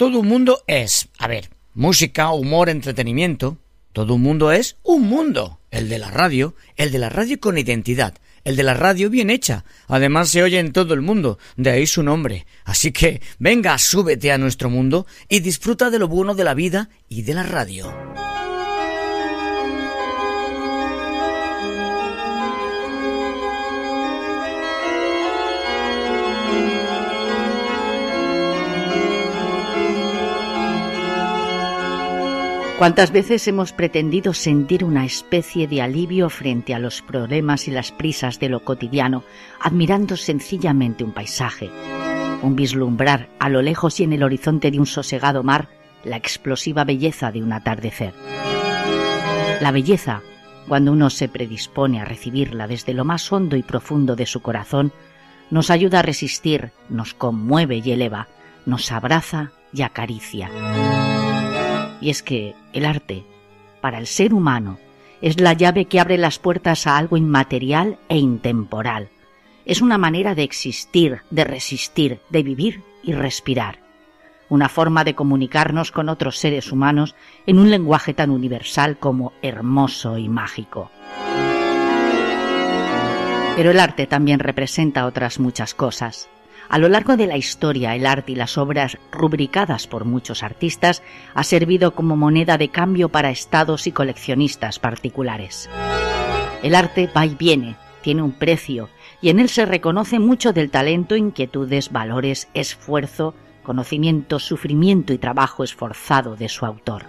Todo un mundo es, a ver, música, humor, entretenimiento. Todo un mundo es un mundo. El de la radio, el de la radio con identidad, el de la radio bien hecha. Además se oye en todo el mundo, de ahí su nombre. Así que venga, súbete a nuestro mundo y disfruta de lo bueno de la vida y de la radio. ¿Cuántas veces hemos pretendido sentir una especie de alivio frente a los problemas y las prisas de lo cotidiano, admirando sencillamente un paisaje? Un vislumbrar a lo lejos y en el horizonte de un sosegado mar la explosiva belleza de un atardecer. La belleza, cuando uno se predispone a recibirla desde lo más hondo y profundo de su corazón, nos ayuda a resistir, nos conmueve y eleva, nos abraza y acaricia. Y es que el arte, para el ser humano, es la llave que abre las puertas a algo inmaterial e intemporal. Es una manera de existir, de resistir, de vivir y respirar. Una forma de comunicarnos con otros seres humanos en un lenguaje tan universal como hermoso y mágico. Pero el arte también representa otras muchas cosas. A lo largo de la historia, el arte y las obras rubricadas por muchos artistas ha servido como moneda de cambio para estados y coleccionistas particulares. El arte va y viene, tiene un precio, y en él se reconoce mucho del talento, inquietudes, valores, esfuerzo, conocimiento, sufrimiento y trabajo esforzado de su autor.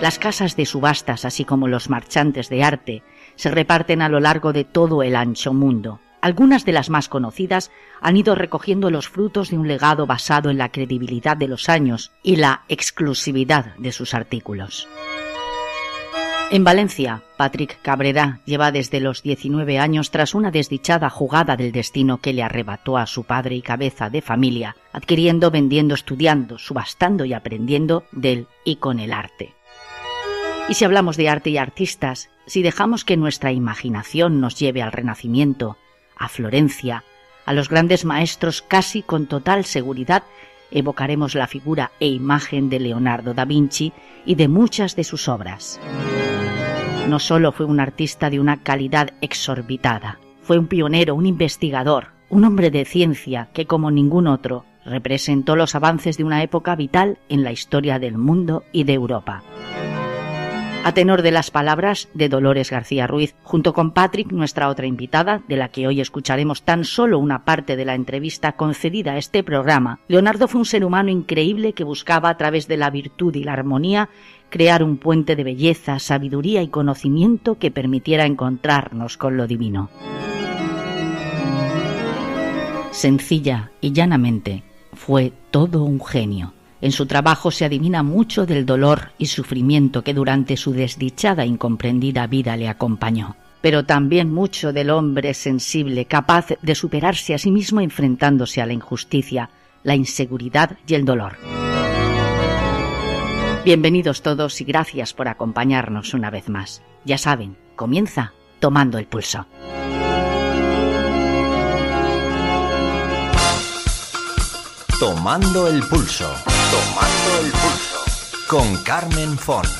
Las casas de subastas, así como los marchantes de arte, se reparten a lo largo de todo el ancho mundo. Algunas de las más conocidas han ido recogiendo los frutos de un legado basado en la credibilidad de los años y la exclusividad de sus artículos. En Valencia, Patrick Cabrera lleva desde los 19 años tras una desdichada jugada del destino que le arrebató a su padre y cabeza de familia, adquiriendo, vendiendo, estudiando, subastando y aprendiendo del y con el arte. Y si hablamos de arte y artistas, si dejamos que nuestra imaginación nos lleve al Renacimiento, a Florencia, a los grandes maestros casi con total seguridad evocaremos la figura e imagen de Leonardo da Vinci y de muchas de sus obras. No solo fue un artista de una calidad exorbitada, fue un pionero, un investigador, un hombre de ciencia que como ningún otro representó los avances de una época vital en la historia del mundo y de Europa a tenor de las palabras de Dolores García Ruiz, junto con Patrick, nuestra otra invitada, de la que hoy escucharemos tan solo una parte de la entrevista concedida a este programa. Leonardo fue un ser humano increíble que buscaba a través de la virtud y la armonía crear un puente de belleza, sabiduría y conocimiento que permitiera encontrarnos con lo divino. Sencilla y llanamente, fue todo un genio en su trabajo se adivina mucho del dolor y sufrimiento que durante su desdichada e incomprendida vida le acompañó, pero también mucho del hombre sensible capaz de superarse a sí mismo enfrentándose a la injusticia, la inseguridad y el dolor. Bienvenidos todos y gracias por acompañarnos una vez más. Ya saben, comienza tomando el pulso. Tomando el pulso. Tomando el pulso. Con Carmen Fons.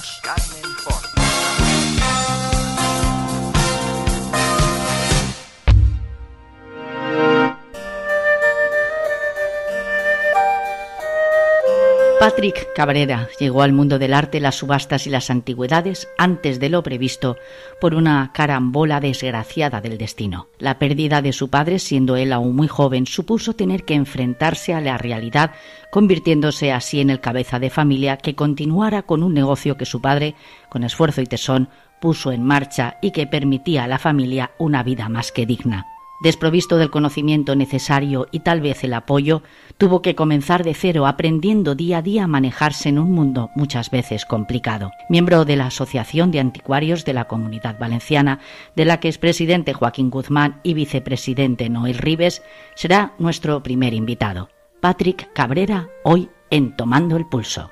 Patrick Cabrera llegó al mundo del arte, las subastas y las antigüedades antes de lo previsto por una carambola desgraciada del destino. La pérdida de su padre, siendo él aún muy joven, supuso tener que enfrentarse a la realidad, convirtiéndose así en el cabeza de familia que continuara con un negocio que su padre, con esfuerzo y tesón, puso en marcha y que permitía a la familia una vida más que digna. Desprovisto del conocimiento necesario y tal vez el apoyo, tuvo que comenzar de cero aprendiendo día a día a manejarse en un mundo muchas veces complicado. Miembro de la Asociación de Anticuarios de la Comunidad Valenciana, de la que es presidente Joaquín Guzmán y vicepresidente Noel Ribes, será nuestro primer invitado. Patrick Cabrera, hoy en Tomando el Pulso.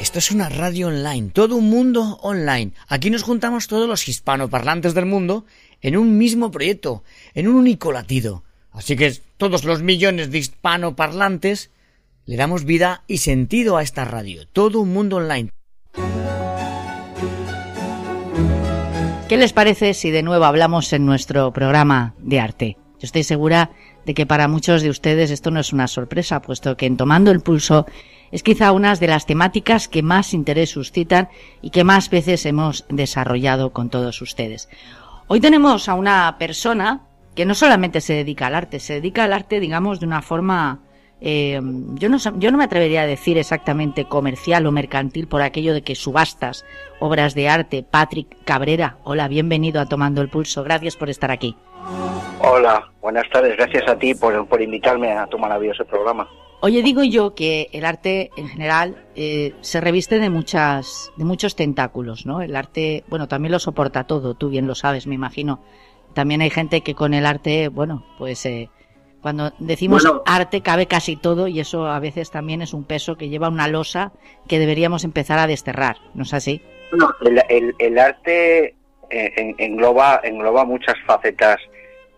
Esto es una radio online, todo un mundo online. Aquí nos juntamos todos los hispanoparlantes del mundo en un mismo proyecto, en un único latido. Así que todos los millones de hispanoparlantes, le damos vida y sentido a esta radio. Todo un mundo online. ¿Qué les parece si de nuevo hablamos en nuestro programa de arte? Yo estoy segura de que para muchos de ustedes esto no es una sorpresa, puesto que en Tomando el Pulso es quizá una de las temáticas que más interés suscitan y que más veces hemos desarrollado con todos ustedes. Hoy tenemos a una persona que no solamente se dedica al arte, se dedica al arte, digamos, de una forma, eh, yo, no, yo no me atrevería a decir exactamente comercial o mercantil por aquello de que subastas obras de arte. Patrick Cabrera, hola, bienvenido a Tomando el Pulso, gracias por estar aquí. Hola, buenas tardes, gracias a ti por, por invitarme a tu maravilloso programa. Oye, digo yo que el arte en general eh, se reviste de muchas, de muchos tentáculos, ¿no? El arte, bueno, también lo soporta todo, tú bien lo sabes, me imagino. También hay gente que con el arte, bueno, pues eh, cuando decimos arte cabe casi todo y eso a veces también es un peso que lleva una losa que deberíamos empezar a desterrar, ¿no es así? No, el, el, arte eh, engloba, engloba muchas facetas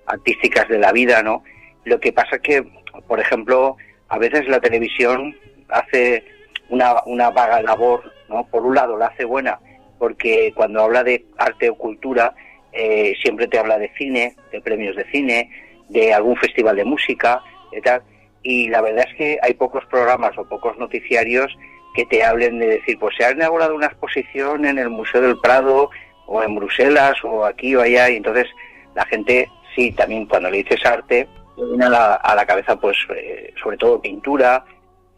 artísticas de la vida, ¿no? Lo que pasa que, por ejemplo, a veces la televisión hace una, una vaga labor, ¿no? Por un lado la hace buena, porque cuando habla de arte o cultura, eh, siempre te habla de cine, de premios de cine, de algún festival de música, y tal. Y la verdad es que hay pocos programas o pocos noticiarios que te hablen de decir, pues se ha inaugurado una exposición en el Museo del Prado o en Bruselas o aquí o allá, y entonces la gente, sí, también cuando le dices arte, viene a la, a la cabeza, pues, eh, sobre todo pintura,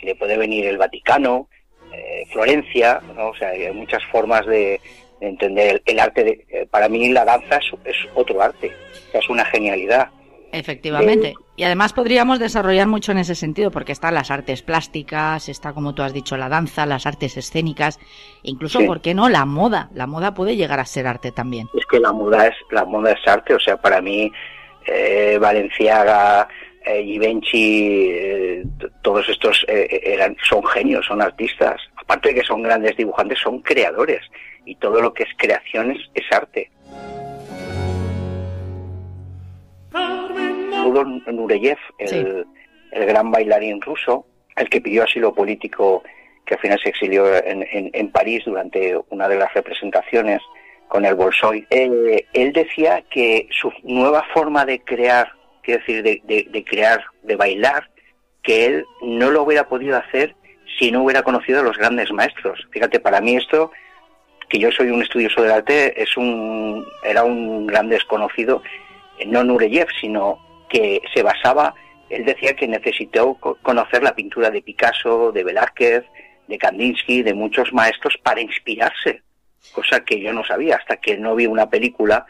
le puede venir el Vaticano, eh, Florencia, ¿no? O sea, hay muchas formas de, entender el, arte. De, eh, para mí la danza es, otro arte, es una genialidad. Efectivamente. Y además podríamos desarrollar mucho en ese sentido, porque están las artes plásticas, está, como tú has dicho, la danza, las artes escénicas, incluso, ¿por qué no? La moda. La moda puede llegar a ser arte también. Es que la moda es, la moda es arte, o sea, para mí eh, Valenciaga, eh, Givenchy, eh, todos estos eh, eran, son genios, son artistas. Aparte de que son grandes dibujantes, son creadores. Y todo lo que es creaciones es arte. Rudolf Nureyev, el, el, gran bailarín ruso, el que pidió asilo político, que al final se exilió en, en París durante una de las representaciones, con el Bolshoi, eh, él decía que su nueva forma de crear, quiero decir, de, crear, de bailar, que él no lo hubiera podido hacer si no hubiera conocido a los grandes maestros. Fíjate, para mí esto, que yo soy un estudioso del arte, es un, era un gran desconocido, no Nureyev, sino que se basaba, él decía que necesitó conocer la pintura de Picasso, de Velázquez, de Kandinsky, de muchos maestros para inspirarse cosa que yo no sabía hasta que no vi una película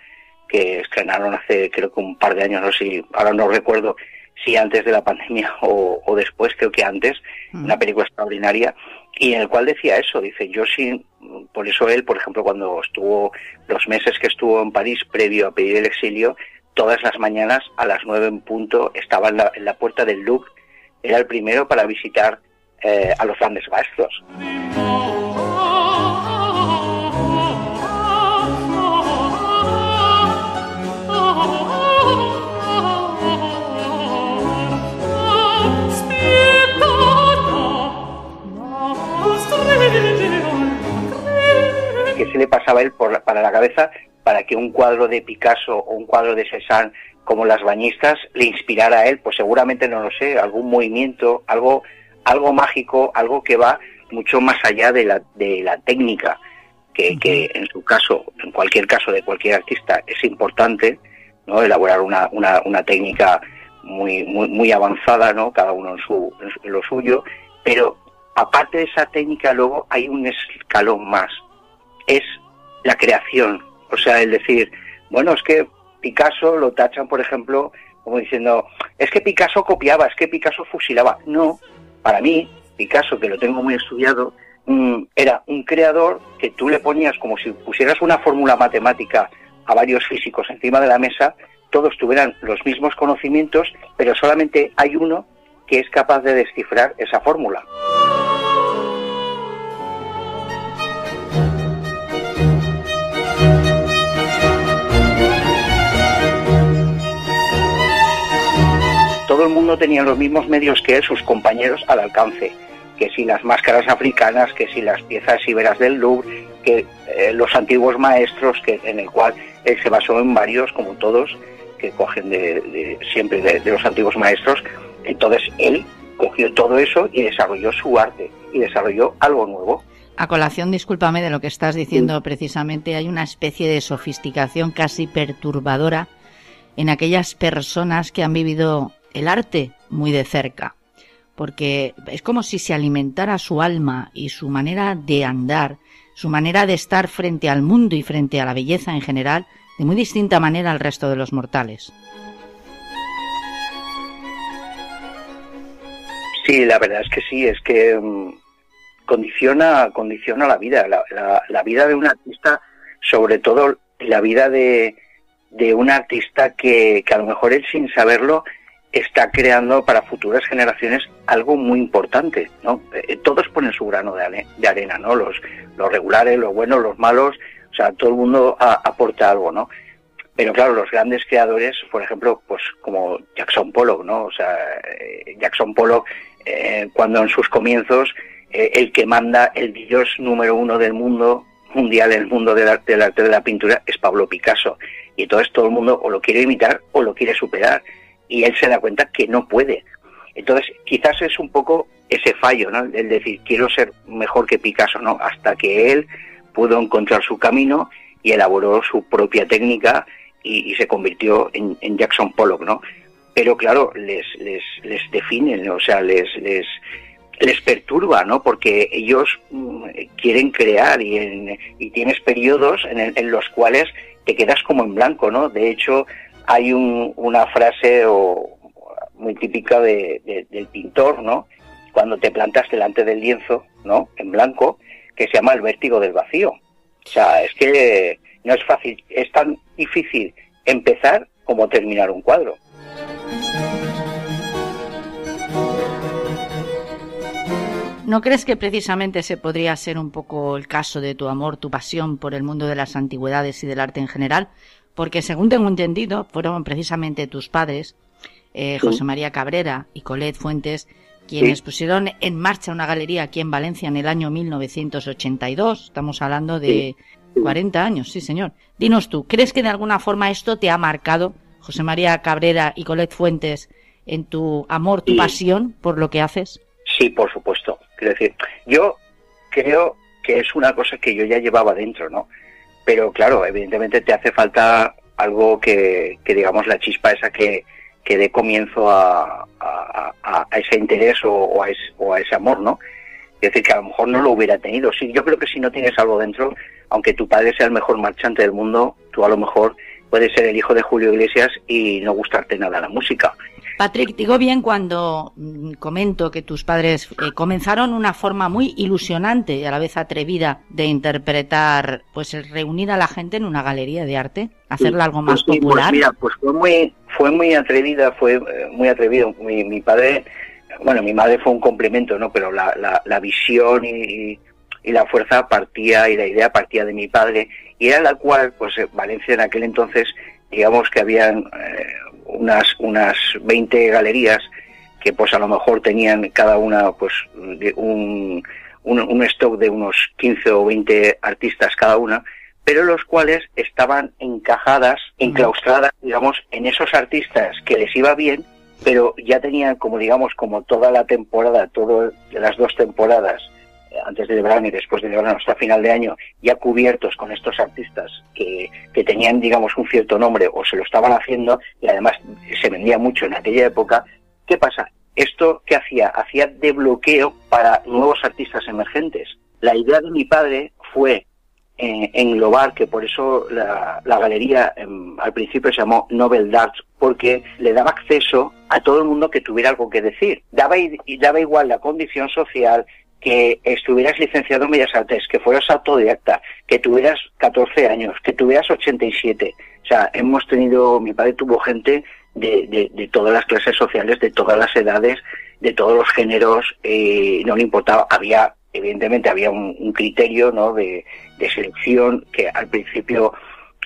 que estrenaron hace creo que un par de años, no sé, ahora no recuerdo si antes de la pandemia o, después, creo que antes, mm. una película extraordinaria, y en el cual decía eso, dice, yo sí, por eso él, por ejemplo, cuando estuvo, los meses que estuvo en París previo a pedir el exilio, todas las mañanas a las nueve en punto estaba en la, puerta del Louvre, era el primero para visitar eh, a los grandes maestros. Se le pasaba a él por para la cabeza para que un cuadro de Picasso o un cuadro de Cézanne como las bañistas le inspirara a él, pues seguramente no lo sé, algún movimiento, algo, algo mágico, algo que va mucho más allá de la, de la técnica, que, que en su caso, en cualquier caso de cualquier artista, es importante, ¿no? elaborar una, una, una técnica muy, muy, muy avanzada, ¿no? cada uno en, su, en lo suyo, pero aparte de esa técnica luego hay un escalón más, es la creación. O sea, el decir, bueno, es que Picasso lo tachan, por ejemplo, como diciendo, es que Picasso copiaba, es que Picasso fusilaba. No, para mí, Picasso, que lo tengo muy estudiado, mm, era un creador que tú le ponías como si pusieras una fórmula matemática a varios físicos encima de la mesa, todos tuvieran los mismos conocimientos, pero solamente hay uno que es capaz de descifrar esa fórmula. Todo el mundo tenía los mismos medios que él, sus compañeros al alcance, que si las máscaras africanas, que si las piezas iberas del Louvre, que eh, los antiguos maestros, que en el cual él se basó en varios, como todos, que cogen de, siempre de, los antiguos maestros. Entonces él cogió todo eso y desarrolló su arte y desarrolló algo nuevo. A colación, discúlpame de lo que estás diciendo precisamente, hay una especie de sofisticación casi perturbadora en aquellas personas que han vivido el arte muy de cerca, porque es como si se alimentara su alma y su manera de andar, su manera de estar frente al mundo y frente a la belleza en general, de muy distinta manera al resto de los mortales. Sí, la verdad es que sí, es que mm, condiciona, condiciona la vida, la, vida de un artista, sobre todo la vida de, de un artista que, que, a lo mejor él sin saberlo está creando para futuras generaciones algo muy importante, ¿no? Eh, todos ponen su grano de, arena, ¿no? Los, los regulares, los buenos, los malos, o sea, todo el mundo aporta algo, ¿no? Pero claro, los grandes creadores, por ejemplo, pues como Jackson Pollock, ¿no? O sea, eh, Jackson Pollock, eh, cuando en sus comienzos eh, el que manda el dios número uno del mundo mundial en el mundo del arte, del arte de la pintura es Pablo Picasso. Y entonces todo el mundo o lo quiere imitar o lo quiere superar. Y él se da cuenta que no puede. Entonces quizás es un poco ese fallo, ¿no? El decir, quiero ser mejor que Picasso, ¿no? Hasta que él pudo encontrar su camino y elaboró su propia técnica y, se convirtió en, Jackson Pollock, ¿no? Pero claro, les, les, les definen, o sea, les, les, les perturba, ¿no? Porque ellos mm, quieren crear y, y tienes periodos en, los cuales te quedas como en blanco, ¿no? De hecho, hay una frase muy típica de, del pintor, ¿no? Cuando te plantas delante del lienzo, ¿no? En blanco, que se llama el vértigo del vacío. O sea, es que no es fácil, es tan difícil empezar como terminar un cuadro. ¿No crees que precisamente ese podría ser un poco el caso de tu amor, tu pasión por el mundo de las antigüedades y del arte en general? Porque según tengo entendido, fueron precisamente tus padres, eh, José María Cabrera y Colette Fuentes, quienes pusieron en marcha una galería aquí en Valencia en el año 1982. Estamos hablando de 40 años, sí señor. Dinos tú, ¿crees que de alguna forma esto te ha marcado, José María Cabrera y Colette Fuentes, en tu amor, tu pasión por lo que haces? Sí, por supuesto. Quiero decir, yo creo que es una cosa que yo ya llevaba dentro, ¿no? Pero claro, evidentemente te hace falta algo que, digamos, la chispa esa que, que dé comienzo a, ese interés o, a ese, amor, ¿no? Es decir, que a lo mejor no lo hubiera tenido. Sí, yo creo que si no tienes algo dentro, aunque tu padre sea el mejor marchante del mundo, tú a lo mejor puedes ser el hijo de Julio Iglesias y no gustarte nada la música. Patrick, digo bien cuando mm, comento que tus padres eh, comenzaron una forma muy ilusionante y a la vez atrevida de interpretar, pues reunir a la gente en una galería de arte, hacerla algo más pues, popular. Pues mira, pues fue muy, fue muy atrevida, fue eh, muy atrevido. Mi, mi, padre, bueno, mi madre fue un complemento, ¿no? Pero la, la, la visión y, y la fuerza partía y la idea partía de mi padre y era la cual, pues eh, Valencia en aquel entonces, digamos que habían unas, unas 20 galerías que pues a lo mejor tenían cada una pues un, un, stock de unos 15 o 20 artistas cada una, pero los cuales estaban encajadas, enclaustradas, digamos, en esos artistas que les iba bien, pero ya tenían como digamos como toda la temporada, todas las dos temporadas antes de verano y después de verano hasta final de año, ya cubiertos con estos artistas que, que tenían, digamos, un cierto nombre o se lo estaban haciendo y además se vendía mucho en aquella época, ¿qué pasa? Esto que hacía, hacía de bloqueo para nuevos artistas emergentes. La idea de mi padre fue eh, englobar, que por eso la, la galería em, al principio se llamó Nobel Darts, porque le daba acceso a todo el mundo que tuviera algo que decir. Daba, daba igual la condición social, que estuvieras licenciado en Bellas Artes, que fueras autodidacta, que tuvieras 14 años, que tuvieras 87. O sea, hemos tenido, mi padre tuvo gente de, de, todas las clases sociales, de todas las edades, de todos los géneros, eh, no le importaba, había, evidentemente había un, criterio ¿no? de, de, selección que al principio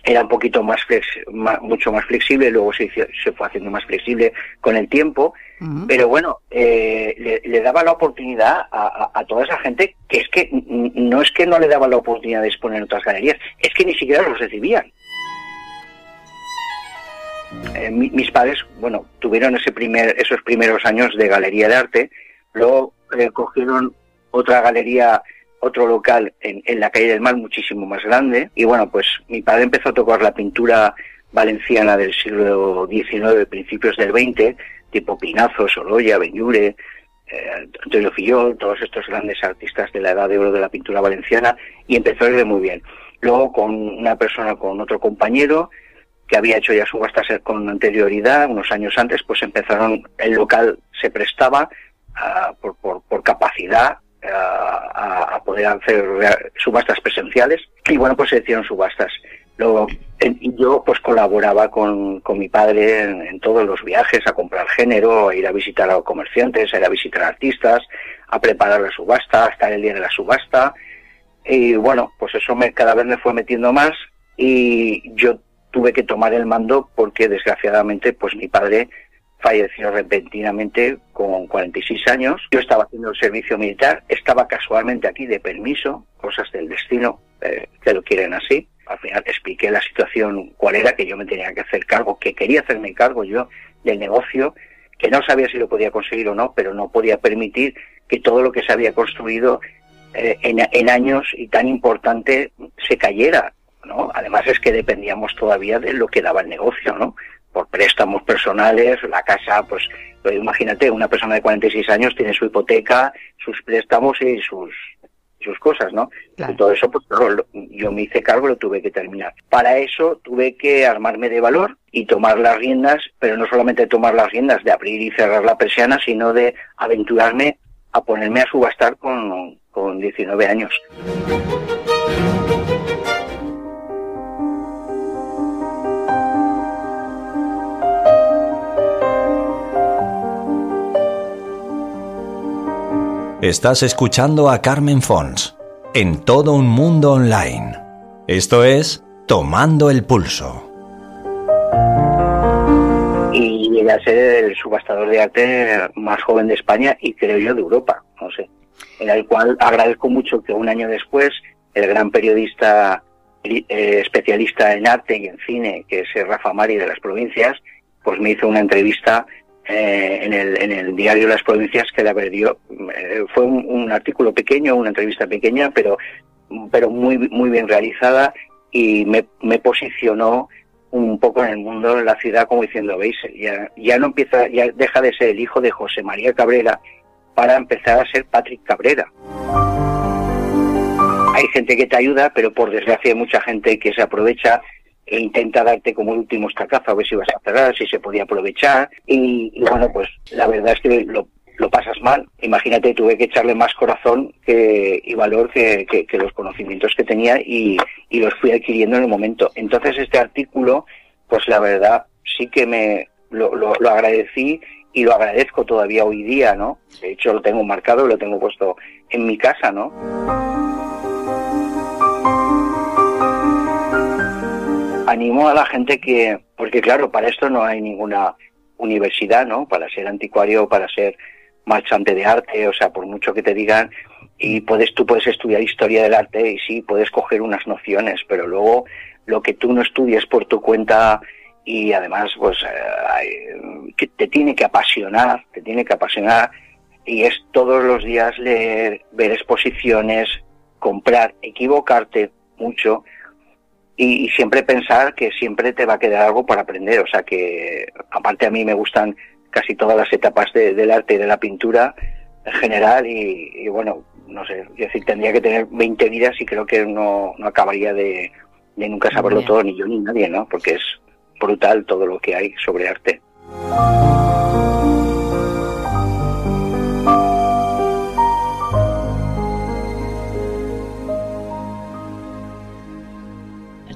era un poquito más, mucho más flexible, luego se, se fue haciendo más flexible con el tiempo, pero bueno, eh, le, daba la oportunidad a, toda esa gente que es que no es que no le daba la oportunidad de exponer en otras galerías, es que ni siquiera los recibían. Eh, mis padres, bueno, tuvieron ese primer, esos primeros años de galería de arte, luego eh, cogieron otra galería otro local en, en, la calle del Mar muchísimo más grande. Y bueno, pues mi padre empezó a tocar la pintura valenciana del siglo XIX, principios del XX, tipo Pinazo, Sorolla, Benyure, eh, Antonio Fillol, todos estos grandes artistas de la edad de oro de la pintura valenciana, y empezó a irle muy bien. Luego con una persona, con otro compañero, que había hecho ya subastas con anterioridad, unos años antes, pues empezaron, el local se prestaba por, por, por, capacidad a, poder hacer subastas presenciales y bueno, pues se hicieron subastas. Luego, yo pues colaboraba con, con mi padre en, todos los viajes, a comprar género, a ir a visitar a comerciantes, a ir a visitar a artistas, a preparar la subasta, a estar el día de la subasta. Y bueno, pues eso me, cada vez me fue metiendo más y yo tuve que tomar el mando porque desgraciadamente pues mi padre falleció repentinamente con 46 años. Yo estaba haciendo el servicio militar, estaba casualmente aquí de permiso, cosas del destino, eh, que lo quieren así. Al final expliqué la situación, cuál era, que yo me tenía que hacer cargo, que quería hacerme cargo yo del negocio, que no sabía si lo podía conseguir o no, pero no podía permitir que todo lo que se había construido eh, en, en años y tan importante se cayera. ¿no? Además es que dependíamos todavía de lo que daba el negocio, ¿no? Por préstamos personales, la casa, pues, pues imagínate, una persona de 46 años tiene su hipoteca, sus préstamos y sus sus cosas, ¿no? Y todo eso, pues yo me hice cargo y lo tuve que terminar. Para eso tuve que armarme de valor y tomar las riendas, pero no solamente tomar las riendas de abrir y cerrar la persiana, sino de aventurarme a ponerme a subastar con, con 19 años. Estás escuchando a Carmen Fons en todo un mundo online. Esto es Tomando el Pulso. Y llegué a ser el subastador de arte más joven de España y creo yo de Europa, no sé. En el cual agradezco mucho que un año después el gran periodista eh, especialista en arte y en cine, que es Rafa Mari de las provincias, pues me hizo una entrevista eh, en, el, en el diario Las Provincias que la perdió. Eh, fue un, artículo pequeño, una entrevista pequeña, pero, pero muy, muy bien realizada y me, me posicionó un poco en el mundo, en la ciudad, como diciendo, veis, ya, ya no empieza, ya deja de ser el hijo de José María Cabrera para empezar a ser Patrick Cabrera. Hay gente que te ayuda, pero por desgracia hay mucha gente que se aprovecha e intenta darte como el último estacazo a ver si vas a cerrar, si se podía aprovechar. Y, bueno, pues la verdad es que lo, pasas mal. Imagínate, tuve que echarle más corazón que, y valor que, los conocimientos que tenía y, los fui adquiriendo en el momento. Entonces este artículo, pues la verdad sí que me lo, lo, lo agradecí y lo agradezco todavía hoy día, ¿no? De hecho lo tengo marcado, lo tengo puesto en mi casa, ¿no? Animo a la gente que, porque claro, para esto no hay ninguna universidad, ¿no? Para ser anticuario, para ser marchante de arte, o sea, por mucho que te digan, y puedes, tú puedes estudiar historia del arte y sí, puedes coger unas nociones, pero luego lo que tú no estudies por tu cuenta y además, pues, eh, te tiene que apasionar, te tiene que apasionar y es todos los días leer, ver exposiciones, comprar, equivocarte mucho, y, siempre pensar que siempre te va a quedar algo para aprender. O sea que, aparte a mí me gustan casi todas las etapas del arte y de la pintura en general y, bueno, no sé, es decir, tendría que tener 20 vidas y creo que no, no acabaría de, de nunca saberlo todo, ni yo ni nadie, ¿no? Porque es brutal todo lo que hay sobre arte.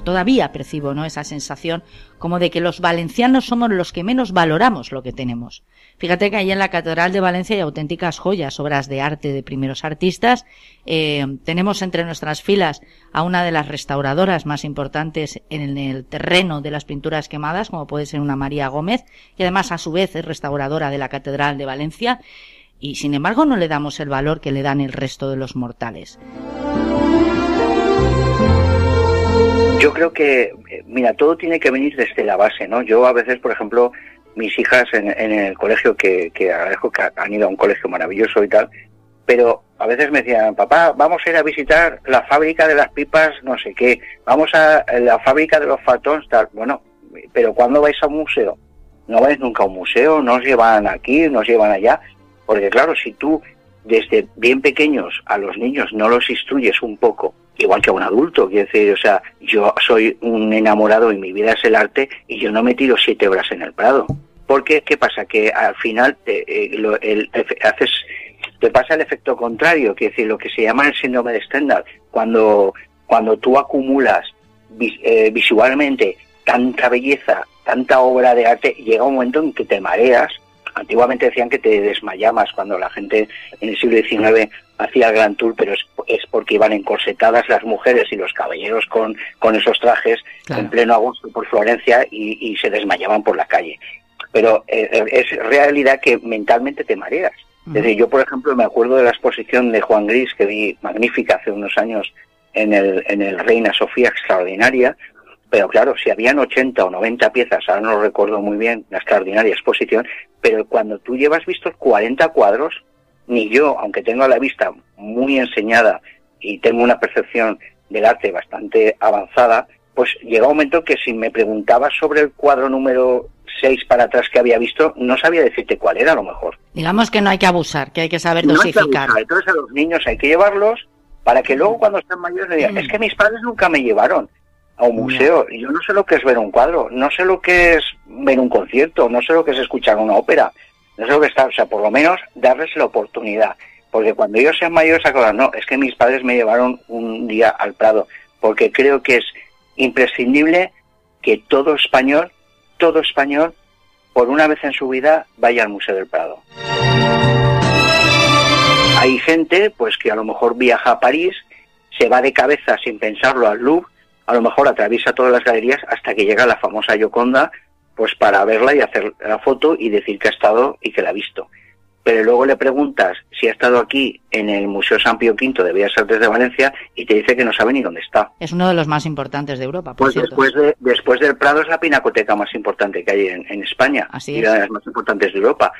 Todavía percibo ¿no? esa sensación como de que los valencianos somos los que menos valoramos lo que tenemos. Fíjate que ahí en la Catedral de Valencia hay auténticas joyas, obras de arte de primeros artistas. Eh, tenemos entre nuestras filas a una de las restauradoras más importantes en el terreno de las pinturas quemadas, como puede ser una María Gómez, y además a su vez es restauradora de la Catedral de Valencia. Y sin embargo no le damos el valor que le dan el resto de los mortales. Yo creo que, mira, todo tiene que venir desde la base, ¿no? Yo a veces, por ejemplo, mis hijas en, el colegio, que, que agradezco que han ido a un colegio maravilloso y tal, pero a veces me decían, papá, vamos a ir a visitar la fábrica de las pipas, no sé qué, vamos a la fábrica de los fatons, tal. Bueno, pero ¿cuándo vais a un museo? No vais nunca a un museo, no os llevan aquí, no os llevan allá, porque claro, si tú desde bien pequeños a los niños no los instruyes un poco igual que a un adulto, quiero decir, o sea, yo soy un enamorado y mi vida es el arte y yo no me tiro siete horas en el Prado. Porque, ¿qué pasa? Que al final te, eh, el, haces, pasa el efecto contrario, quiero decir, lo que se llama el síndrome de Stendhal, cuando, cuando tú acumulas eh, visualmente tanta belleza, tanta obra de arte, llega un momento en que te mareas Antiguamente decían que te desmayabas cuando la gente en el siglo XIX hacía el Gran Tour, pero es, porque iban encorsetadas las mujeres y los caballeros con, con esos trajes en pleno agosto por Florencia y, se desmayaban por la calle. Pero eh, es realidad que mentalmente te mareas. Desde yo, por ejemplo, me acuerdo de la exposición de Juan Gris que vi magnífica hace unos años en el, en el Reina Sofía Extraordinaria, pero claro, si habían 80 o 90 piezas, ahora no lo recuerdo muy bien, la extraordinaria exposición, pero cuando tú llevas vistos 40 cuadros, ni yo, aunque tengo la vista muy enseñada y tengo una percepción del arte bastante avanzada, pues llega un momento que si me preguntabas sobre el cuadro número 6 para atrás que había visto, no sabía decirte cuál era a lo mejor. Digamos que no hay que abusar, que hay que saber dosificar. Entonces a los niños hay que llevarlos para que luego cuando estén mayores digan, mm. es que mis padres nunca me llevaron a un museo. Yo no sé lo que es ver un cuadro, no sé lo que es ver un concierto, no sé lo que es escuchar una ópera, no sé lo que está, o sea, por lo menos darles la oportunidad. Porque cuando ellos sean mayores se acuerdan, no, es que mis padres me llevaron un día al Prado, porque creo que es imprescindible que todo español, todo español, por una vez en su vida, vaya al Museo del Prado. Hay gente, pues que a lo mejor viaja a París, se va de cabeza sin pensarlo al Louvre, a lo mejor atraviesa todas las galerías hasta que llega la famosa Yoconda, pues para verla y hacer la foto y decir que ha estado y que la ha visto. Pero luego le preguntas si ha estado aquí en el Museo San Pío V de Bellas Artes de Valencia y te dice que no sabe ni dónde está. Es uno de los más importantes de Europa, por pues después de, después del Prado es la pinacoteca más importante que hay en, España Así y una de las más importantes de Europa.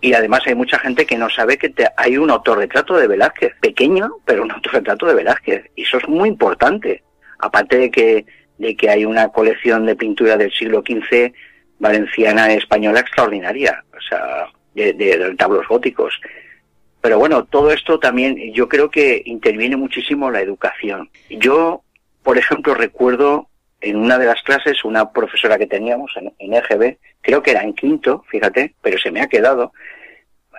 Y además hay mucha gente que no sabe que hay un autorretrato de Velázquez, pequeño, pero un autorretrato de Velázquez. Y eso es muy importante aparte de que, de que hay una colección de pintura del siglo XV valenciana española extraordinaria, o sea, de, de, tablos góticos. Pero bueno, todo esto también yo creo que interviene muchísimo la educación. Yo, por ejemplo, recuerdo en una de las clases una profesora que teníamos en, en EGB, creo que era en quinto, fíjate, pero se me ha quedado.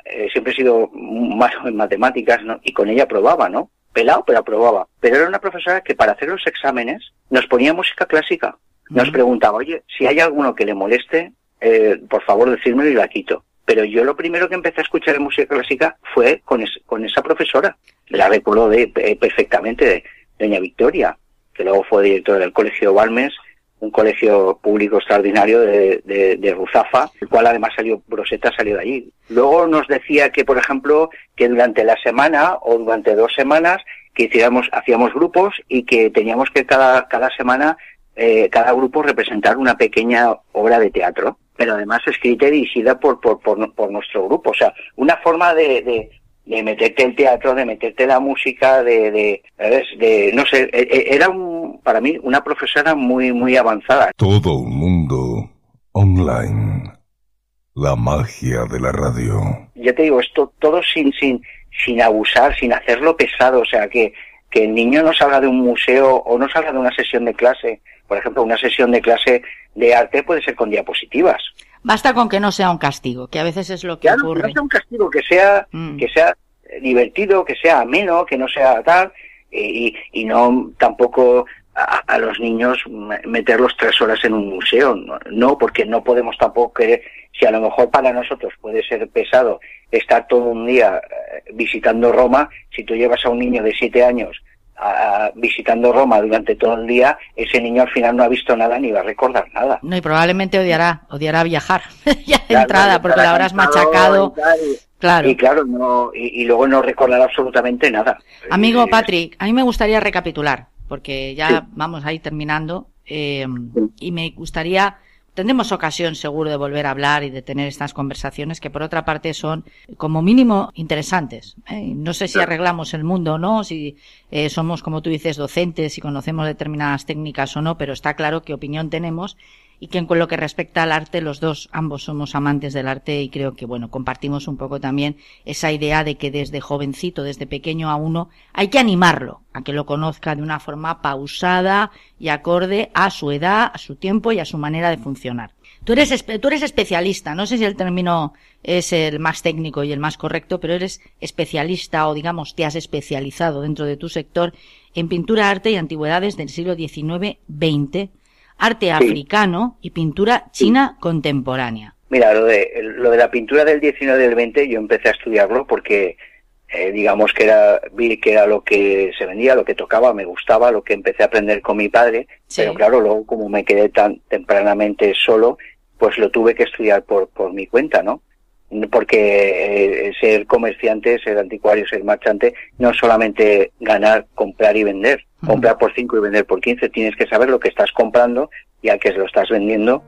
Eh, siempre he sido más en matemáticas, ¿no? Y con ella probaba, ¿no? Pelado, pero aprobaba. Pero era una profesora que para hacer los exámenes nos ponía música clásica. Nos preguntaba, oye, si hay alguno que le moleste, eh, por favor decírmelo y la quito. Pero yo lo primero que empecé a escuchar de música clásica fue con, con esa profesora. La recuerdo de, eh, perfectamente de Doña Victoria, que luego fue directora del Colegio Balmes, un colegio público extraordinario de, de, de, Ruzafa, el cual además salió, Broseta salió de allí. Luego nos decía que, por ejemplo, que durante la semana o durante dos semanas que hiciéramos, hacíamos grupos y que teníamos que cada, cada semana, eh, cada grupo representar una pequeña obra de teatro, pero además escrita y dirigida por, por, por, por nuestro grupo. O sea, una forma de, de, de meterte el teatro, de meterte la música, de, de, de no sé, e, e, era un, para mí una profesora muy, muy avanzada. Todo un mundo online. La magia de la radio. Ya te digo, esto todo sin, sin, sin abusar, sin hacerlo pesado, o sea, que, que el niño no salga de un museo o no salga de una sesión de clase. Por ejemplo, una sesión de clase de arte puede ser con diapositivas. Basta con que no sea un castigo, que a veces es lo que ocurre. Que no sea un castigo, que sea, mm. que sea divertido, que sea ameno, que no sea tal, y, y no tampoco a, los niños meterlos tres horas en un museo. No, porque no podemos tampoco que, si a lo mejor para nosotros puede ser pesado estar todo un día eh, visitando Roma, si tú llevas a un niño de siete años visitando Roma durante todo el día, ese niño al final no ha visto nada ni va a recordar nada. No, y probablemente odiará, odiará viajar ya de entrada, porque la habrás machacado. claro. Y claro, no, y, luego no recordará absolutamente nada. Amigo eh, Patrick, a mí me gustaría recapitular porque ya vamos ahí terminando, eh, y me gustaría tendremos ocasión seguro de volver a hablar y de tener estas conversaciones que por otra parte son como mínimo interesantes. ¿eh? No sé si arreglamos el mundo o no, si eh, somos como tú dices docentes y conocemos determinadas técnicas o no, pero está claro qué opinión tenemos y que con lo que respecta al arte los dos ambos somos amantes del arte y creo que bueno compartimos un poco también esa idea de que desde jovencito desde pequeño a uno hay que animarlo a que lo conozca de una forma pausada y acorde a su edad a su tiempo y a su manera de funcionar. Tú eres tú eres especialista no sé si el término es el más técnico y el más correcto pero eres especialista o digamos te has especializado dentro de tu sector en pintura arte y antigüedades del siglo XIX Arte africano y pintura china contemporánea. Mira, lo de, lo de la pintura del 19 y del 20 yo empecé a estudiarlo porque eh, digamos que era vi que era lo que se vendía, lo que tocaba, me gustaba, lo que empecé a aprender con mi padre, pero claro, luego como me quedé tan tempranamente solo, pues lo tuve que estudiar por, por mi cuenta, ¿no? Porque eh, ser comerciante, ser anticuario, ser marchante, no solamente ganar, comprar y vender, comprar por 5 y vender por 15, tienes que saber lo que estás comprando y al que se lo estás vendiendo,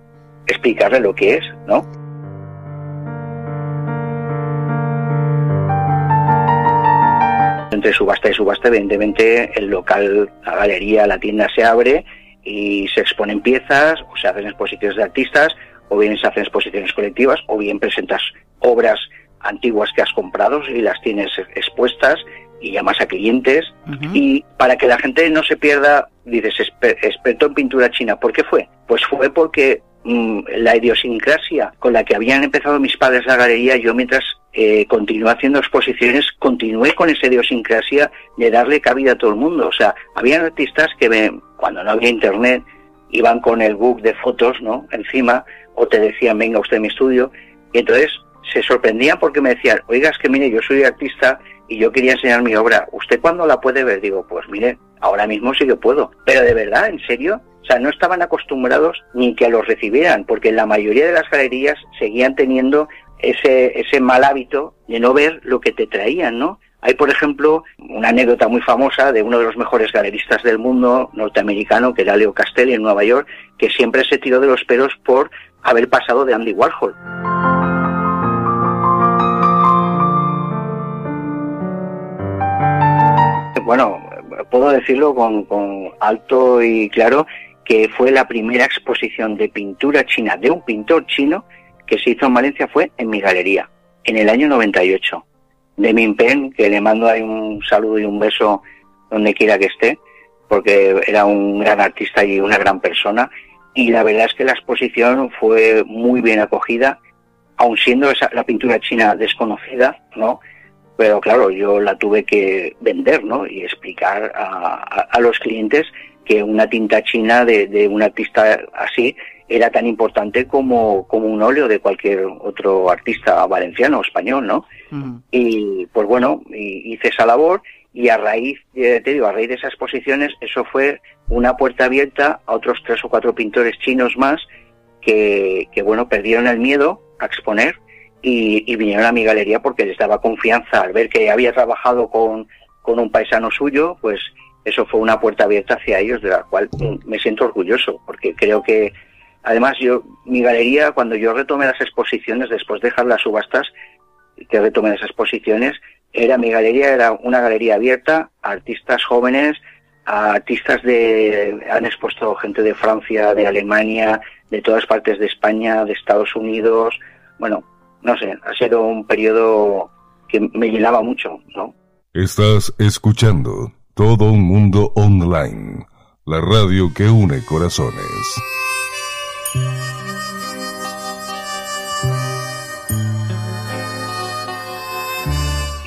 explicarle lo que es, ¿no? Entre subasta y subasta, evidentemente, el local, la galería, la tienda se abre y se exponen piezas o se hacen exposiciones de artistas o bien se hacen exposiciones colectivas o bien presentas obras antiguas que has comprado y las tienes expuestas y llamas a clientes. Y para que la gente no se pierda, dices, experto en pintura china. ¿Por qué fue? Pues fue porque mm, la idiosincrasia con la que habían empezado mis padres la galería, yo mientras eh, continué haciendo exposiciones, continué con esa idiosincrasia de darle cabida a todo el mundo. O sea, habían artistas que cuando no había internet iban con el book de fotos, ¿no? Encima, o te decían, venga usted a mi estudio. Y entonces se sorprendían porque me decían, oiga, es que mire, yo soy artista y yo quería enseñar mi obra. ¿Usted cuándo la puede ver? Digo, pues mire, ahora mismo sí que puedo. Pero de verdad, ¿en serio? O sea, no estaban acostumbrados ni que los recibieran, porque la mayoría de las galerías seguían teniendo ese, ese mal hábito de no ver lo que te traían, ¿no? Hay, por ejemplo, una anécdota muy famosa de uno de los mejores galeristas del mundo norteamericano, que era Leo Castelli en Nueva York, que siempre se tiró de los pelos por haber pasado de Andy Warhol. bueno, puedo decirlo con, alto y claro, que fue la primera exposición de pintura china de un pintor chino que se hizo en Valencia fue en mi galería, en el año 98. De Min Pen, que le mando ahí un saludo y un beso donde quiera que esté, porque era un gran artista y una gran persona. Y la verdad es que la exposición fue muy bien acogida, aun siendo esa, la pintura china desconocida, ¿no? pero claro, yo la tuve que vender, ¿no? Y explicar a, los clientes que una tinta china de, un artista así era tan importante como, como un óleo de cualquier otro artista valenciano o español, ¿no? Y pues bueno, hice esa labor y a raíz, te digo, a raíz de esas exposiciones, eso fue una puerta abierta a otros tres o cuatro pintores chinos más que, que bueno, perdieron el miedo a exponer y, vinieron a mi galería porque les daba confianza al ver que había trabajado con, con un paisano suyo, pues eso fue una puerta abierta hacia ellos de la cual me siento orgulloso porque creo que además yo mi galería cuando yo retomé las exposiciones después de dejar las subastas que retomé las exposiciones era mi galería era una galería abierta a artistas jóvenes a artistas de han expuesto gente de Francia de Alemania de todas partes de España de Estados Unidos bueno no sé, ha sido un periodo que me llenaba mucho, ¿no? Estás escuchando Todo un Mundo Online, la radio que une corazones.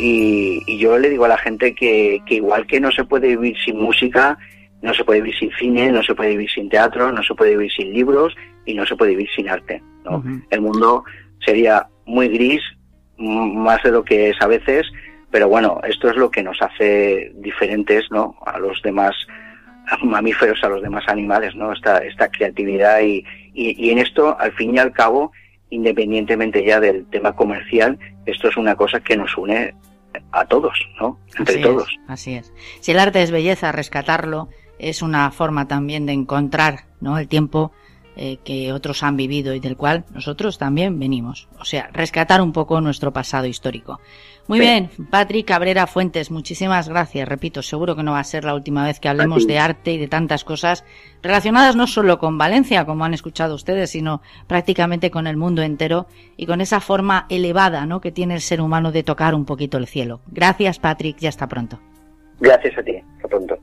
Y, yo le digo a la gente que, que igual que no se puede vivir sin música, no se puede vivir sin cine, no se puede vivir sin teatro, no se puede vivir sin libros y no se puede vivir sin arte. ¿no? El mundo sería muy gris, más de lo que es a veces, pero bueno, esto es lo que nos hace diferentes ¿no? a los demás mamíferos, a los demás animales, ¿no? esta, esta creatividad y, y, y en esto, al fin y al cabo, independientemente ya del tema comercial, esto es una cosa que nos une a todos, ¿no? Entre todos. así es. Si el arte es belleza, rescatarlo es una forma también de encontrar, ¿no? El tiempo eh, que otros han vivido y del cual nosotros también venimos. O sea, rescatar un poco nuestro pasado histórico. Muy bien, Patrick Cabrera Fuentes, muchísimas gracias. Repito, seguro que no va a ser la última vez que hablemos de arte y de tantas cosas relacionadas no solo con Valencia, como han escuchado ustedes, sino prácticamente con el mundo entero y con esa forma elevada ¿no? que tiene el ser humano de tocar un poquito el cielo. Gracias, Patrick, y hasta pronto. Gracias a ti, hasta pronto.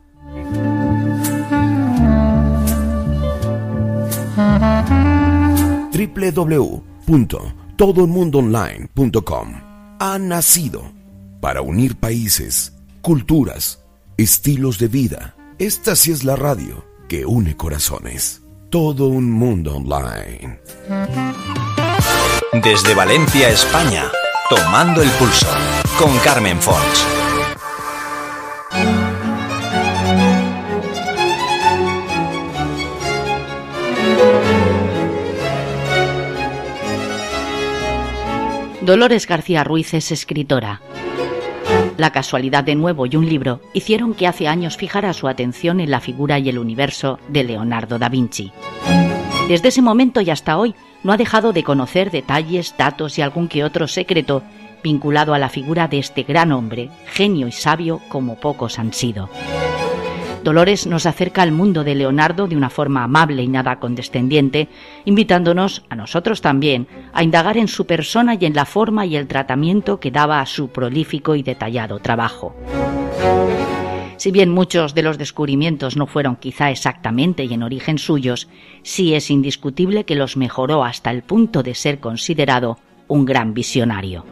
www.todoelmundoonline.com ha nacido para unir países, culturas, estilos de vida. Esta sí es la radio que une corazones. Todo un mundo online. Desde Valencia, España, tomando el pulso con Carmen Fons. Dolores García Ruiz es escritora. La casualidad de nuevo y un libro hicieron que hace años fijara su atención en la figura y el universo de Leonardo da Vinci. Desde ese momento y hasta hoy no ha dejado de conocer detalles, datos y algún que otro secreto vinculado a la figura de este gran hombre, genio y sabio como pocos han sido. Dolores nos acerca al mundo de Leonardo de una forma amable y nada condescendiente, invitándonos, a nosotros también, a indagar en su persona y en la forma y el tratamiento que daba a su prolífico y detallado trabajo. Si bien muchos de los descubrimientos no fueron quizá exactamente y en origen suyos, sí es indiscutible que los mejoró hasta el punto de ser considerado un gran visionario.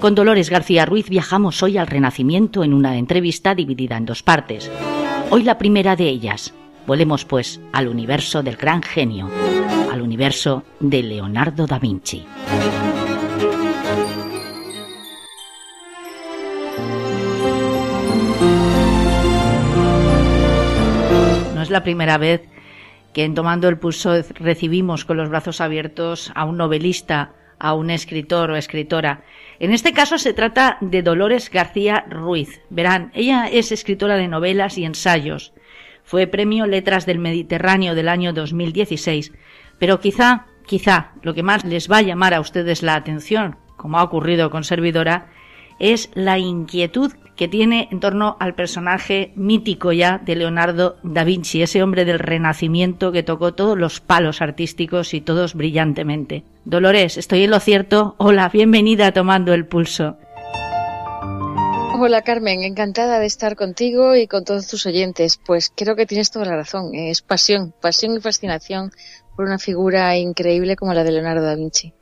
Con Dolores García Ruiz viajamos hoy al Renacimiento en una entrevista dividida en dos partes. Hoy la primera de ellas. Volemos pues al universo del gran genio, al universo de Leonardo da Vinci. No es la primera vez que en Tomando el Pulso recibimos con los brazos abiertos a un novelista, a un escritor o escritora. En este caso se trata de Dolores García Ruiz. Verán, ella es escritora de novelas y ensayos. Fue premio Letras del Mediterráneo del año 2016. Pero quizá, quizá, lo que más les va a llamar a ustedes la atención, como ha ocurrido con Servidora, es la inquietud que tiene en torno al personaje mítico ya de Leonardo da Vinci, ese hombre del Renacimiento que tocó todos los palos artísticos y todos brillantemente. Dolores, ¿estoy en lo cierto? Hola, bienvenida a Tomando el Pulso. Hola Carmen, encantada de estar contigo y con todos tus oyentes. Pues creo que tienes toda la razón, es pasión, pasión y fascinación por una figura increíble como la de Leonardo da Vinci.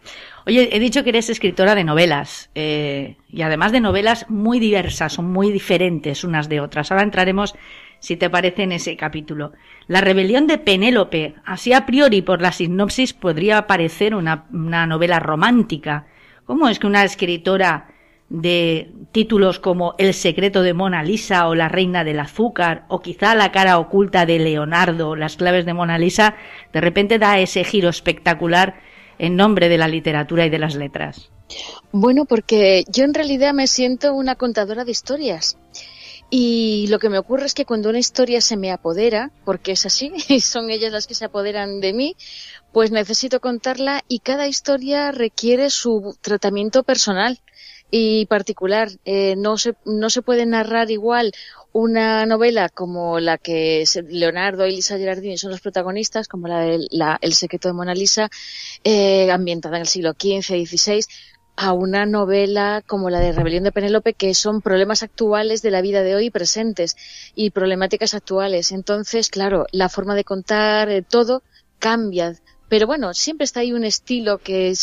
Oye, he dicho que eres escritora de novelas eh, y además de novelas muy diversas, son muy diferentes unas de otras. Ahora entraremos, si te parece, en ese capítulo. La rebelión de Penélope, así a priori por la sinopsis podría parecer una, una novela romántica. ¿Cómo es que una escritora de títulos como El secreto de Mona Lisa o La reina del azúcar o quizá La cara oculta de Leonardo, Las claves de Mona Lisa, de repente da ese giro espectacular en nombre de la literatura y de las letras? Bueno, porque yo en realidad me siento una contadora de historias. Y lo que me ocurre es que cuando una historia se me apodera, porque es así, y son ellas las que se apoderan de mí, pues necesito contarla y cada historia requiere su tratamiento personal y particular. Eh, no, se, no se puede narrar igual una novela como la que Leonardo y Lisa Gerardini son los protagonistas, como la de El secreto de Mona Lisa, eh, ambientada en el siglo XV, XVI, a una novela como la de Rebelión de Penélope, que son problemas actuales de la vida de hoy presentes y problemáticas actuales. Entonces, claro, la forma de contar eh, todo cambia pero bueno, siempre está ahí un estilo que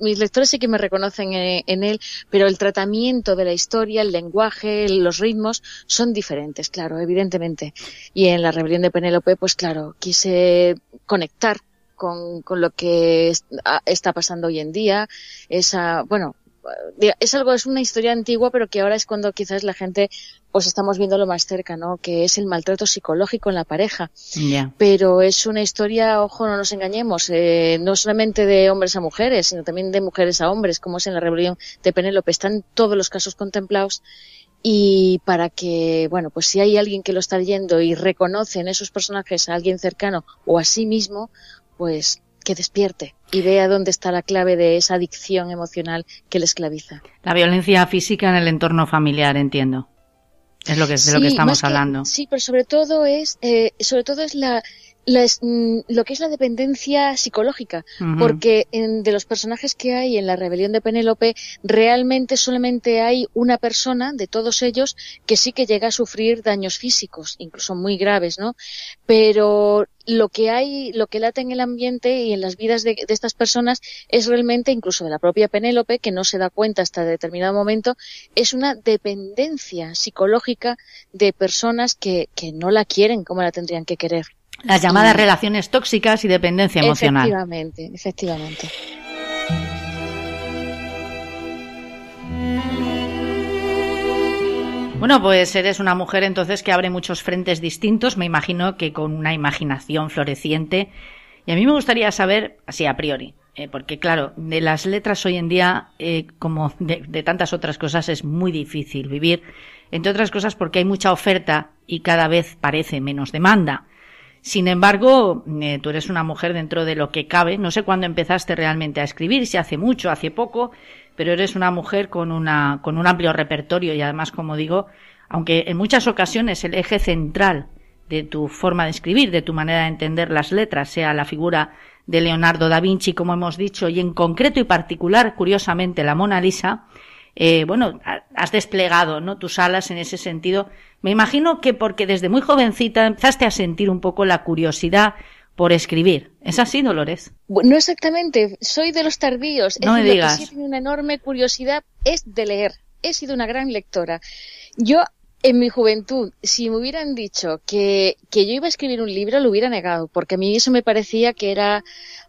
mis lectores sí que me reconocen en, él, pero el tratamiento de la historia, el lenguaje, los ritmos son diferentes, claro, evidentemente. Y en la rebelión de Penélope, pues claro, quise conectar con, con lo que está pasando hoy en día, esa, bueno, es algo, es una historia antigua, pero que ahora es cuando quizás la gente pues estamos viendo lo más cerca, ¿no? Que es el maltrato psicológico en la pareja. Pero es una historia, ojo, no nos engañemos, eh, no solamente de hombres a mujeres, sino también de mujeres a hombres, como es en la rebelión de Penélope. Están todos los casos contemplados y para que, bueno, pues si hay alguien que lo está leyendo y reconoce en esos personajes a alguien cercano o a sí mismo, pues que despierte y vea dónde está la clave de esa adicción emocional que le esclaviza. La violencia física en el entorno familiar, entiendo. Es lo que, de lo que estamos hablando. sí, pero sobre todo es, eh, sobre todo es la, Mm, lo que es la dependencia psicológica, porque en, de los personajes que hay en la rebelión de Penélope, realmente solamente hay una persona de todos ellos que sí que llega a sufrir daños físicos, incluso muy graves, ¿no? Pero lo que hay, lo que late en el ambiente y en las vidas de, estas personas es realmente, incluso de la propia Penélope, que no se da cuenta hasta determinado momento, es una dependencia psicológica de personas que, que no la quieren como la tendrían que querer. Las llamadas relaciones tóxicas y dependencia emocional. Efectivamente, efectivamente. Bueno, pues eres una mujer entonces que abre muchos frentes distintos, me imagino que con una imaginación floreciente. Y a mí me gustaría saber, así a priori, eh, porque claro, de las letras hoy en día, eh, como de, de, tantas otras cosas, es muy difícil vivir, entre otras cosas porque hay mucha oferta y cada vez parece menos demanda. Sin embargo, eh, tú eres una mujer dentro de lo que cabe. No sé cuándo empezaste realmente a escribir, si hace mucho, hace poco, pero eres una mujer con una, con un amplio repertorio y además, como digo, aunque en muchas ocasiones el eje central de tu forma de escribir, de tu manera de entender las letras, sea la figura de Leonardo da Vinci, como hemos dicho, y en concreto y particular, curiosamente, la Mona Lisa, eh, bueno, has desplegado ¿no? tus alas en ese sentido. Me imagino que porque desde muy jovencita empezaste a sentir un poco la curiosidad por escribir. ¿Es así, Dolores? No exactamente, soy de los tardíos. No me digas. Que sí tengo una enorme curiosidad es de leer. He sido una gran lectora. Yo en mi juventud, si me hubieran dicho que, que yo iba a escribir un libro, lo hubiera negado, porque a mí eso me parecía que era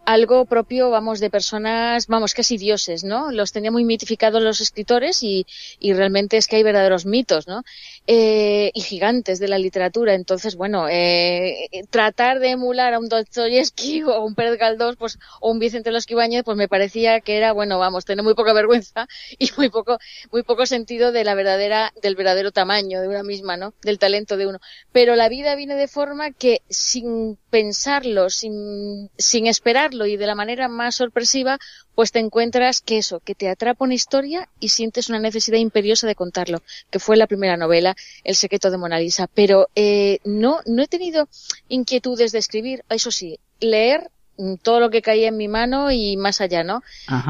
algo propio, vamos, de personas, vamos, casi dioses, ¿no? Los tenía muy mitificados los escritores y, y realmente es que hay verdaderos mitos, ¿no? Eh, y gigantes de la literatura. Entonces, bueno, eh, tratar de emular a un Dostoyevsky o un Pérez Galdós, pues, o un Vicente Los Ibáñez, pues me parecía que era, bueno, vamos, tener muy poca vergüenza y muy poco, muy poco sentido de la verdadera, del verdadero tamaño de una misma, ¿no? Del talento de uno. Pero la vida viene de forma que sin pensarlo, sin, sin esperarlo y de la manera más sorpresiva, pues te encuentras que eso, que te atrapa una historia y sientes una necesidad imperiosa de contarlo, que fue la primera novela, El secreto de Mona Lisa. Pero eh, no, no he tenido inquietudes de escribir, eso sí, leer todo lo que caía en mi mano y más allá, ¿no?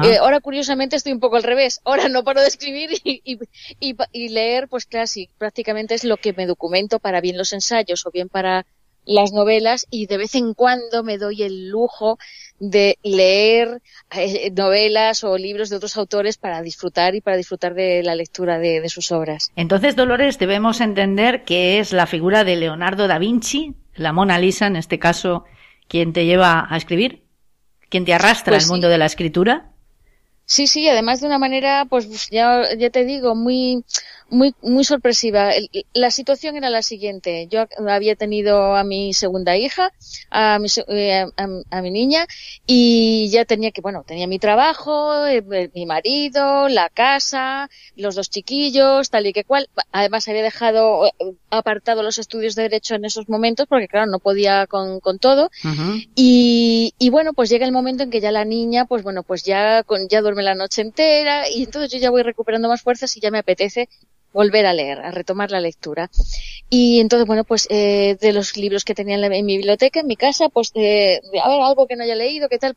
Eh, ahora, curiosamente, estoy un poco al revés. Ahora no paro de escribir y, y, y, leer, pues casi prácticamente es lo que me documento para bien los ensayos o bien para las novelas y de vez en cuando me doy el lujo de leer eh, novelas o libros de otros autores para disfrutar y para disfrutar de la lectura de, sus obras. Entonces, Dolores, debemos entender que es la figura de Leonardo da Vinci, la Mona Lisa en este caso, quien te lleva a escribir, quien te arrastra pues al mundo de la escritura. Sí, sí, además de una manera, pues ya, ya te digo, muy, muy, muy sorpresiva. La situación era la siguiente. Yo había tenido a mi segunda hija, a mi, eh, a, mi niña, y ya tenía que, bueno, tenía mi trabajo, eh, eh, mi marido, la casa, los dos chiquillos, tal y que cual. Además había dejado apartado los estudios de derecho en esos momentos porque, claro, no podía con, con todo. y, y bueno, pues llega el momento en que ya la niña, pues bueno, pues ya, con, ya duerme la noche entera y entonces yo ya voy recuperando más fuerzas y ya me apetece volver a leer, a retomar la lectura. Y entonces, bueno, pues eh, de los libros que tenía en, mi biblioteca, en mi casa, pues eh, a ver, algo que no haya leído, qué tal.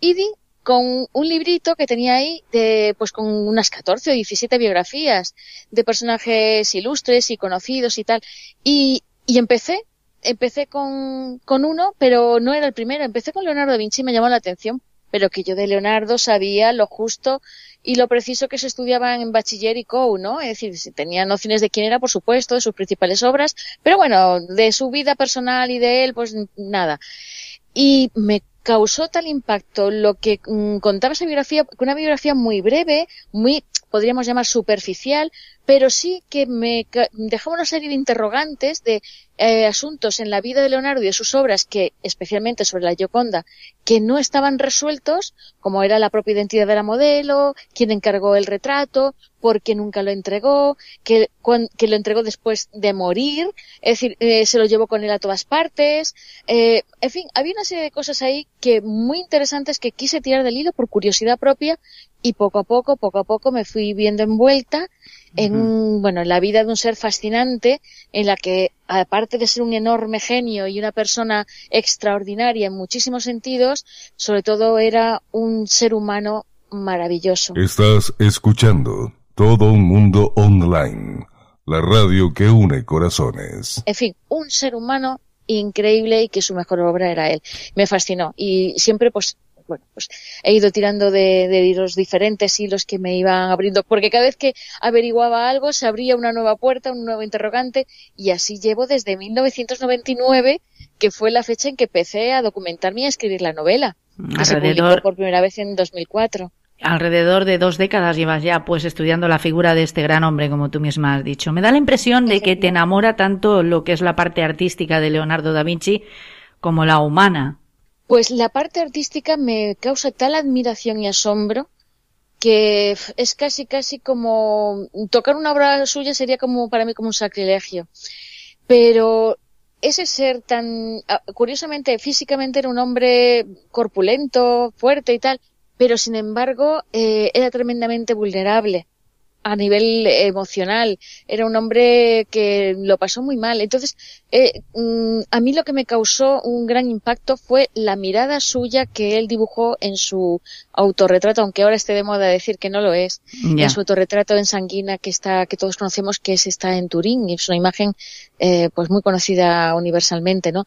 Y di con un librito que tenía ahí, de, pues con unas 14 o 17 biografías de personajes ilustres y conocidos y tal. Y, y empecé empecé con, con uno, pero no era el primero. Empecé con Leonardo da Vinci y me llamó la atención, pero que yo de Leonardo sabía lo justo y lo preciso que se estudiaba en bachiller y co, ¿no? Es decir, tenía nociones de quién era, por supuesto, de sus principales obras, pero bueno, de su vida personal y de él, pues nada. Y me causó tal impacto lo que mm, contaba esa biografía, una biografía muy breve, muy, podríamos llamar superficial, pero sí que me dejaba una serie de interrogantes de eh, asuntos en la vida de Leonardo y de sus obras que, especialmente sobre la Gioconda, que no estaban resueltos, como era la propia identidad de la modelo, quién encargó el retrato, por qué nunca lo entregó, que, que lo entregó después de morir, es decir, eh, se lo llevó con él a todas partes, eh, en fin, había una serie de cosas ahí que muy interesantes que quise tirar del hilo por curiosidad propia y poco a poco, poco a poco me fui viendo envuelta en, bueno, en la vida de un ser fascinante en la que, aparte de ser un enorme genio y una persona extraordinaria en muchísimos sentidos, sobre todo era un ser humano maravilloso. Estás escuchando todo un mundo online, la radio que une corazones. En fin, un ser humano increíble y que su mejor obra era él. Me fascinó y siempre pues bueno, pues he ido tirando de, de, los diferentes hilos que me iban abriendo, porque cada vez que averiguaba algo se abría una nueva puerta, un nuevo interrogante, y así llevo desde 1999, que fue la fecha en que empecé a documentarme y a escribir la novela, que se publicó por primera vez en 2004 alrededor de dos décadas llevas ya pues estudiando la figura de este gran hombre, como tú misma has dicho. Me da la impresión de que te enamora tanto lo que es la parte artística de Leonardo da Vinci como la humana. Pues la parte artística me causa tal admiración y asombro que es casi casi como tocar una obra suya sería como para mí como un sacrilegio. Pero ese ser tan ah, curiosamente físicamente era un hombre corpulento, fuerte y tal, pero sin embargo eh, era tremendamente vulnerable a nivel emocional. Era un hombre que lo pasó muy mal. Entonces, eh, mm, a mí lo que me causó un gran impacto fue la mirada suya que él dibujó en su autorretrato, aunque ahora esté de moda decir que no lo es, en su autorretrato en sanguina que está, que todos conocemos que es, está en Turín y es una imagen, eh, pues muy conocida universalmente, ¿no?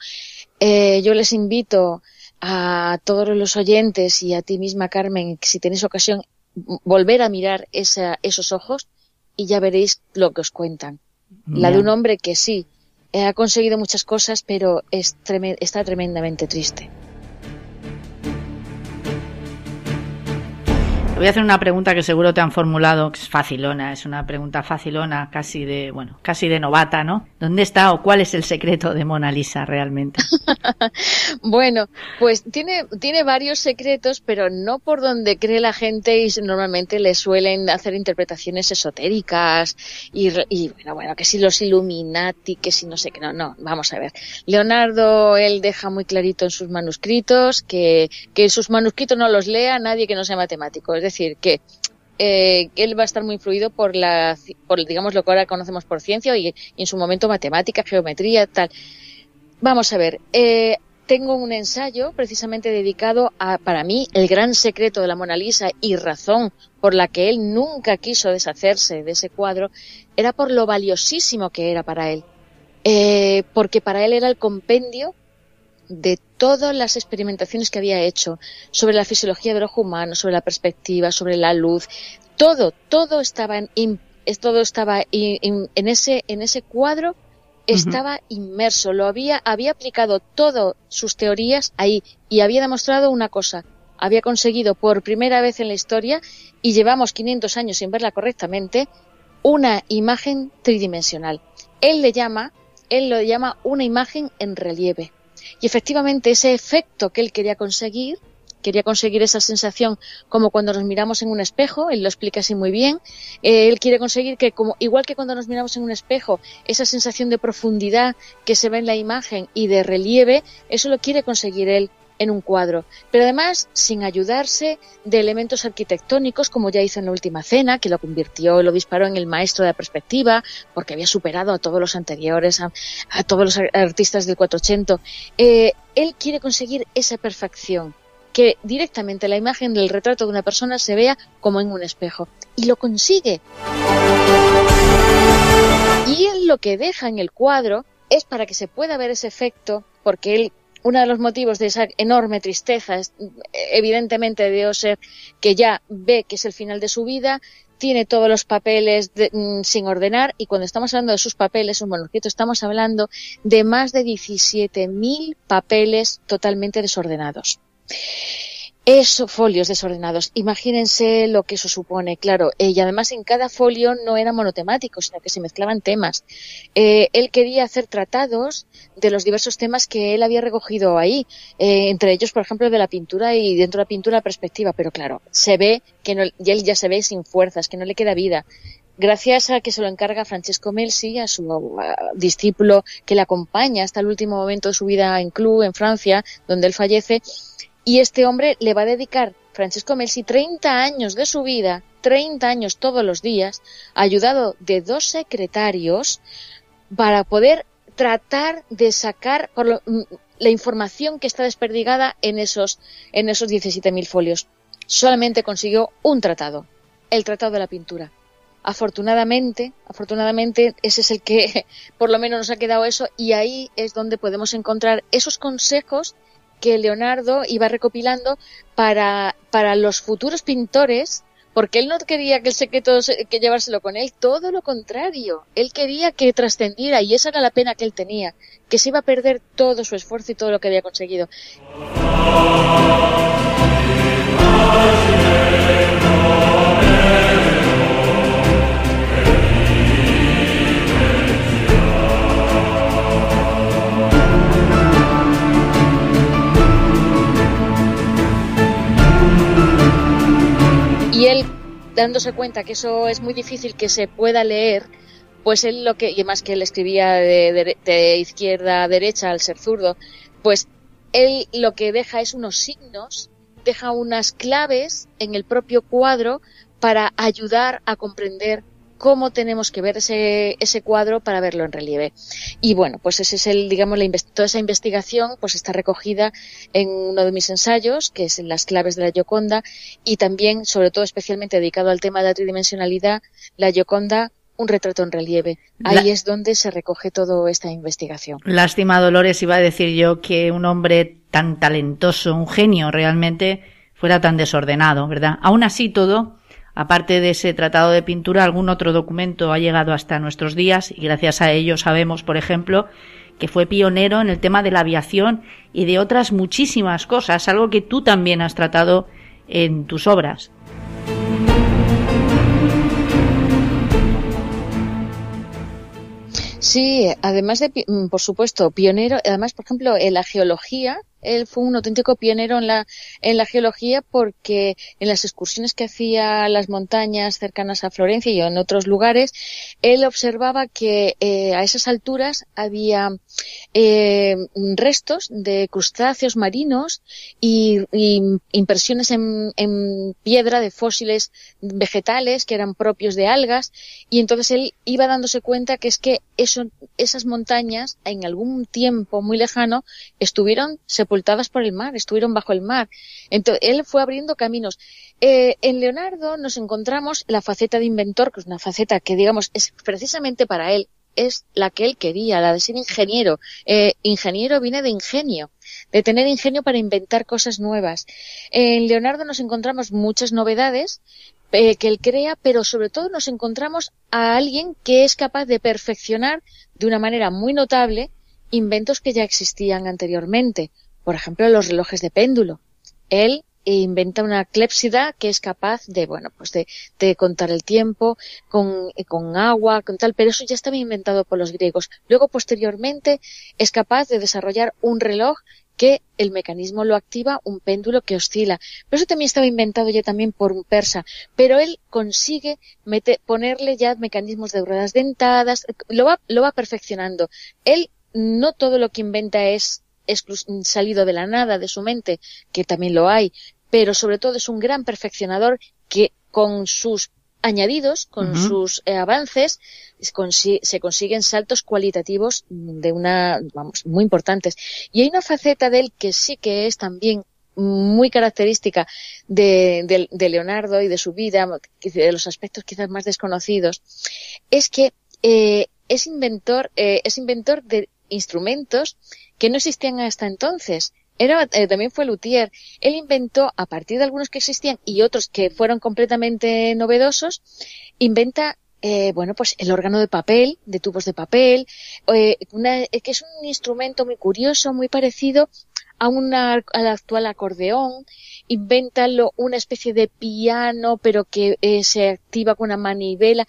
Eh, yo les invito a todos los oyentes y a ti misma, Carmen, si tenéis ocasión, volver a mirar esos ojos y ya veréis lo que os cuentan. La de un hombre que sí, ha conseguido muchas cosas, pero está tremendamente triste. Voy a hacer una pregunta que seguro te han formulado, que es facilona, es una pregunta facilona, casi de, bueno, casi de novata, ¿no? ¿Dónde está o cuál es el secreto de Mona Lisa realmente? bueno, pues tiene, tiene varios secretos, pero no por donde cree la gente y normalmente le suelen hacer interpretaciones esotéricas y, y bueno, bueno, que si los Illuminati, que si no sé qué, no, no, vamos a ver. Leonardo, él deja muy clarito en sus manuscritos que, que sus manuscritos no los lea nadie que no sea matemático decir, que, eh, él va a estar muy influido por la, por, digamos, lo que ahora conocemos por ciencia y, en su momento matemática, geometría, tal. Vamos a ver, eh, tengo un ensayo precisamente dedicado a, para mí, el gran secreto de la Mona Lisa y razón por la que él nunca quiso deshacerse de ese cuadro, era por lo valiosísimo que era para él. Eh, porque para él era el compendio de todas las experimentaciones que había hecho sobre la fisiología del ojo humano, sobre la perspectiva, sobre la luz, todo, todo estaba en, todo estaba en, ese, en ese cuadro estaba inmerso, lo había, había aplicado todas sus teorías ahí y había demostrado una cosa, había conseguido por primera vez en la historia, y llevamos 500 años sin verla correctamente, una imagen tridimensional. Él le llama, él lo llama una imagen en relieve. Y efectivamente ese efecto que él quería conseguir, quería conseguir esa sensación como cuando nos miramos en un espejo, él lo explica así muy bien, eh, él quiere conseguir que como igual que cuando nos miramos en un espejo, esa sensación de profundidad que se ve en la imagen y de relieve, eso lo quiere conseguir él en un cuadro, pero además sin ayudarse de elementos arquitectónicos como ya hizo en la última cena, que lo convirtió, lo disparó en el maestro de la perspectiva, porque había superado a todos los anteriores, a, todos los artistas del 480. Eh, él quiere conseguir esa perfección, que directamente la imagen del retrato de una persona se vea como en un espejo, y lo consigue. Y él lo que deja en el cuadro es para que se pueda ver ese efecto, porque él uno de los motivos de esa enorme tristeza, evidentemente debió ser que ya ve que es el final de su vida, tiene todos los papeles mm, sin ordenar y cuando estamos hablando de sus papeles, un manuscrito, estamos hablando de más de 17.000 papeles totalmente desordenados esos folios desordenados. Imagínense lo que eso supone, claro. Eh, y además en cada folio no era monotemático, sino que se mezclaban temas. Eh, él quería hacer tratados de los diversos temas que él había recogido ahí, eh, entre ellos, por ejemplo, de la pintura y dentro de la pintura perspectiva. Pero claro, se ve que no, y él ya se ve sin fuerzas, que no le queda vida. Gracias a que se lo encarga Francesco Melsi, a su discípulo que le acompaña hasta el último momento de su vida en Clou, en Francia, donde él fallece, y este hombre le va a dedicar, Francesco Melsi, 30 años de su vida, 30 años todos los días, ayudado de dos secretarios, para poder tratar de sacar por mm, la información que está desperdigada en esos, en esos 17.000 folios. Solamente consiguió un tratado, el Tratado de la Pintura. Afortunadamente, afortunadamente, ese es el que por lo menos nos ha quedado eso y ahí es donde podemos encontrar esos consejos que Leonardo iba recopilando para, para los futuros pintores, porque él no quería que el secreto que llevárselo con él, todo lo contrario, él quería que trascendiera y esa era la pena que él tenía, que se iba a perder todo su esfuerzo y todo lo que había conseguido. Dándose cuenta que eso es muy difícil que se pueda leer, pues él lo que, y más que él escribía de, izquierda a derecha al ser zurdo, pues él lo que deja es unos signos, deja unas claves en el propio cuadro para ayudar a comprender cómo tenemos que ver ese, ese cuadro para verlo en relieve. Y bueno, pues ese es el, digamos, la, toda esa investigación pues está recogida en uno de mis ensayos, que es en las claves de la Gioconda, y también, sobre todo especialmente dedicado al tema de la tridimensionalidad, la Gioconda un retrato en relieve. Ahí es donde se recoge toda esta investigación. Lástima, Dolores, iba a decir yo que un hombre tan talentoso, un genio realmente, fuera tan desordenado, ¿verdad? Aún así todo, Aparte de ese tratado de pintura, algún otro documento ha llegado hasta nuestros días y gracias a ello sabemos, por ejemplo, que fue pionero en el tema de la aviación y de otras muchísimas cosas, algo que tú también has tratado en tus obras. Sí, además de, mm, por supuesto, pionero, además, por ejemplo, en la geología, él fue un auténtico pionero en la, en la geología porque en las excursiones que hacía a las montañas cercanas a Florencia y en otros lugares, él observaba que eh, a esas alturas había eh, restos de crustáceos marinos y, impresiones en, en, piedra de fósiles vegetales que eran propios de algas. Y entonces él iba dándose cuenta que es que eso, esas montañas en algún tiempo muy lejano estuvieron sepultadas por el mar, estuvieron bajo el mar. Entonces él fue abriendo caminos. Eh, en Leonardo nos encontramos la faceta de inventor, que es una faceta que digamos es precisamente para él es la que él quería, la de ser ingeniero. Eh, ingeniero viene de ingenio, de tener ingenio para inventar cosas nuevas. En Leonardo nos encontramos muchas novedades eh, que él crea, pero sobre todo nos encontramos a alguien que es capaz de perfeccionar de una manera muy notable inventos que ya existían anteriormente. Por ejemplo, los relojes de péndulo. Él inventa una clépsida que es capaz de, bueno, pues de, de contar el tiempo con, con, agua, con tal, pero eso ya estaba inventado por los griegos. Luego, posteriormente, es capaz de desarrollar un reloj que el mecanismo lo activa un péndulo que oscila. Pero eso también estaba inventado ya también por un persa. Pero él consigue ponerle ya mecanismos de ruedas dentadas, lo va, lo va perfeccionando. Él no todo lo que inventa es salido de la nada, de su mente, que también lo hay, pero sobre todo es un gran perfeccionador que con sus añadidos, con sus eh, avances, se consiguen saltos cualitativos de una, vamos, muy importantes. Y hay una faceta de él que sí que es también muy característica de, Leonardo y de su vida, de los aspectos quizás más desconocidos, es que eh, es inventor, eh, es inventor de instrumentos que no existían hasta entonces. Era, eh, también fue luthier. Él inventó, a partir de algunos que existían y otros que fueron completamente novedosos, inventa eh, bueno, pues el órgano de papel, de tubos de papel, eh, que es un instrumento muy curioso, muy parecido a una, al actual acordeón, inventa una especie de piano, pero que se activa con una manivela,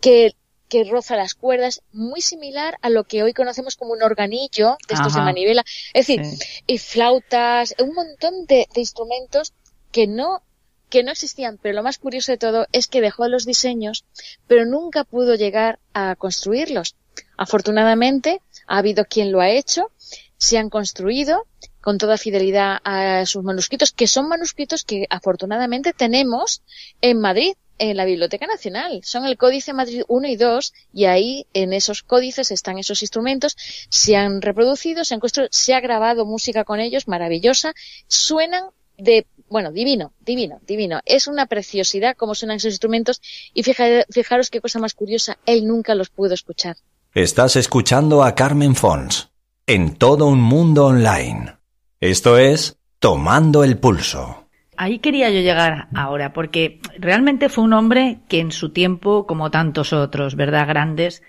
que que roza las cuerdas, muy similar a lo que hoy conocemos como un organillo de estos de manivela. Es decir, y flautas, un montón de, instrumentos que no que no existían, pero lo más curioso de todo es que dejó los diseños, pero nunca pudo llegar a construirlos. Afortunadamente, ha habido quien lo ha hecho, se han construido con toda fidelidad a sus manuscritos, que son manuscritos que afortunadamente tenemos en Madrid en la Biblioteca Nacional. Son el Códice Madrid 1 y 2 y ahí en esos códices están esos instrumentos, se han reproducido, se han construido, se ha grabado música con ellos, maravillosa, suenan de, bueno, divino, divino, divino. Es una preciosidad cómo suenan esos instrumentos y fijaros qué cosa más curiosa, él nunca los pudo escuchar. Estás escuchando a Carmen Fons en todo un mundo online. Esto es Tomando el Pulso. Ahí quería yo llegar ahora, porque realmente fue un hombre que en su tiempo, como tantos otros, ¿verdad? Grandes,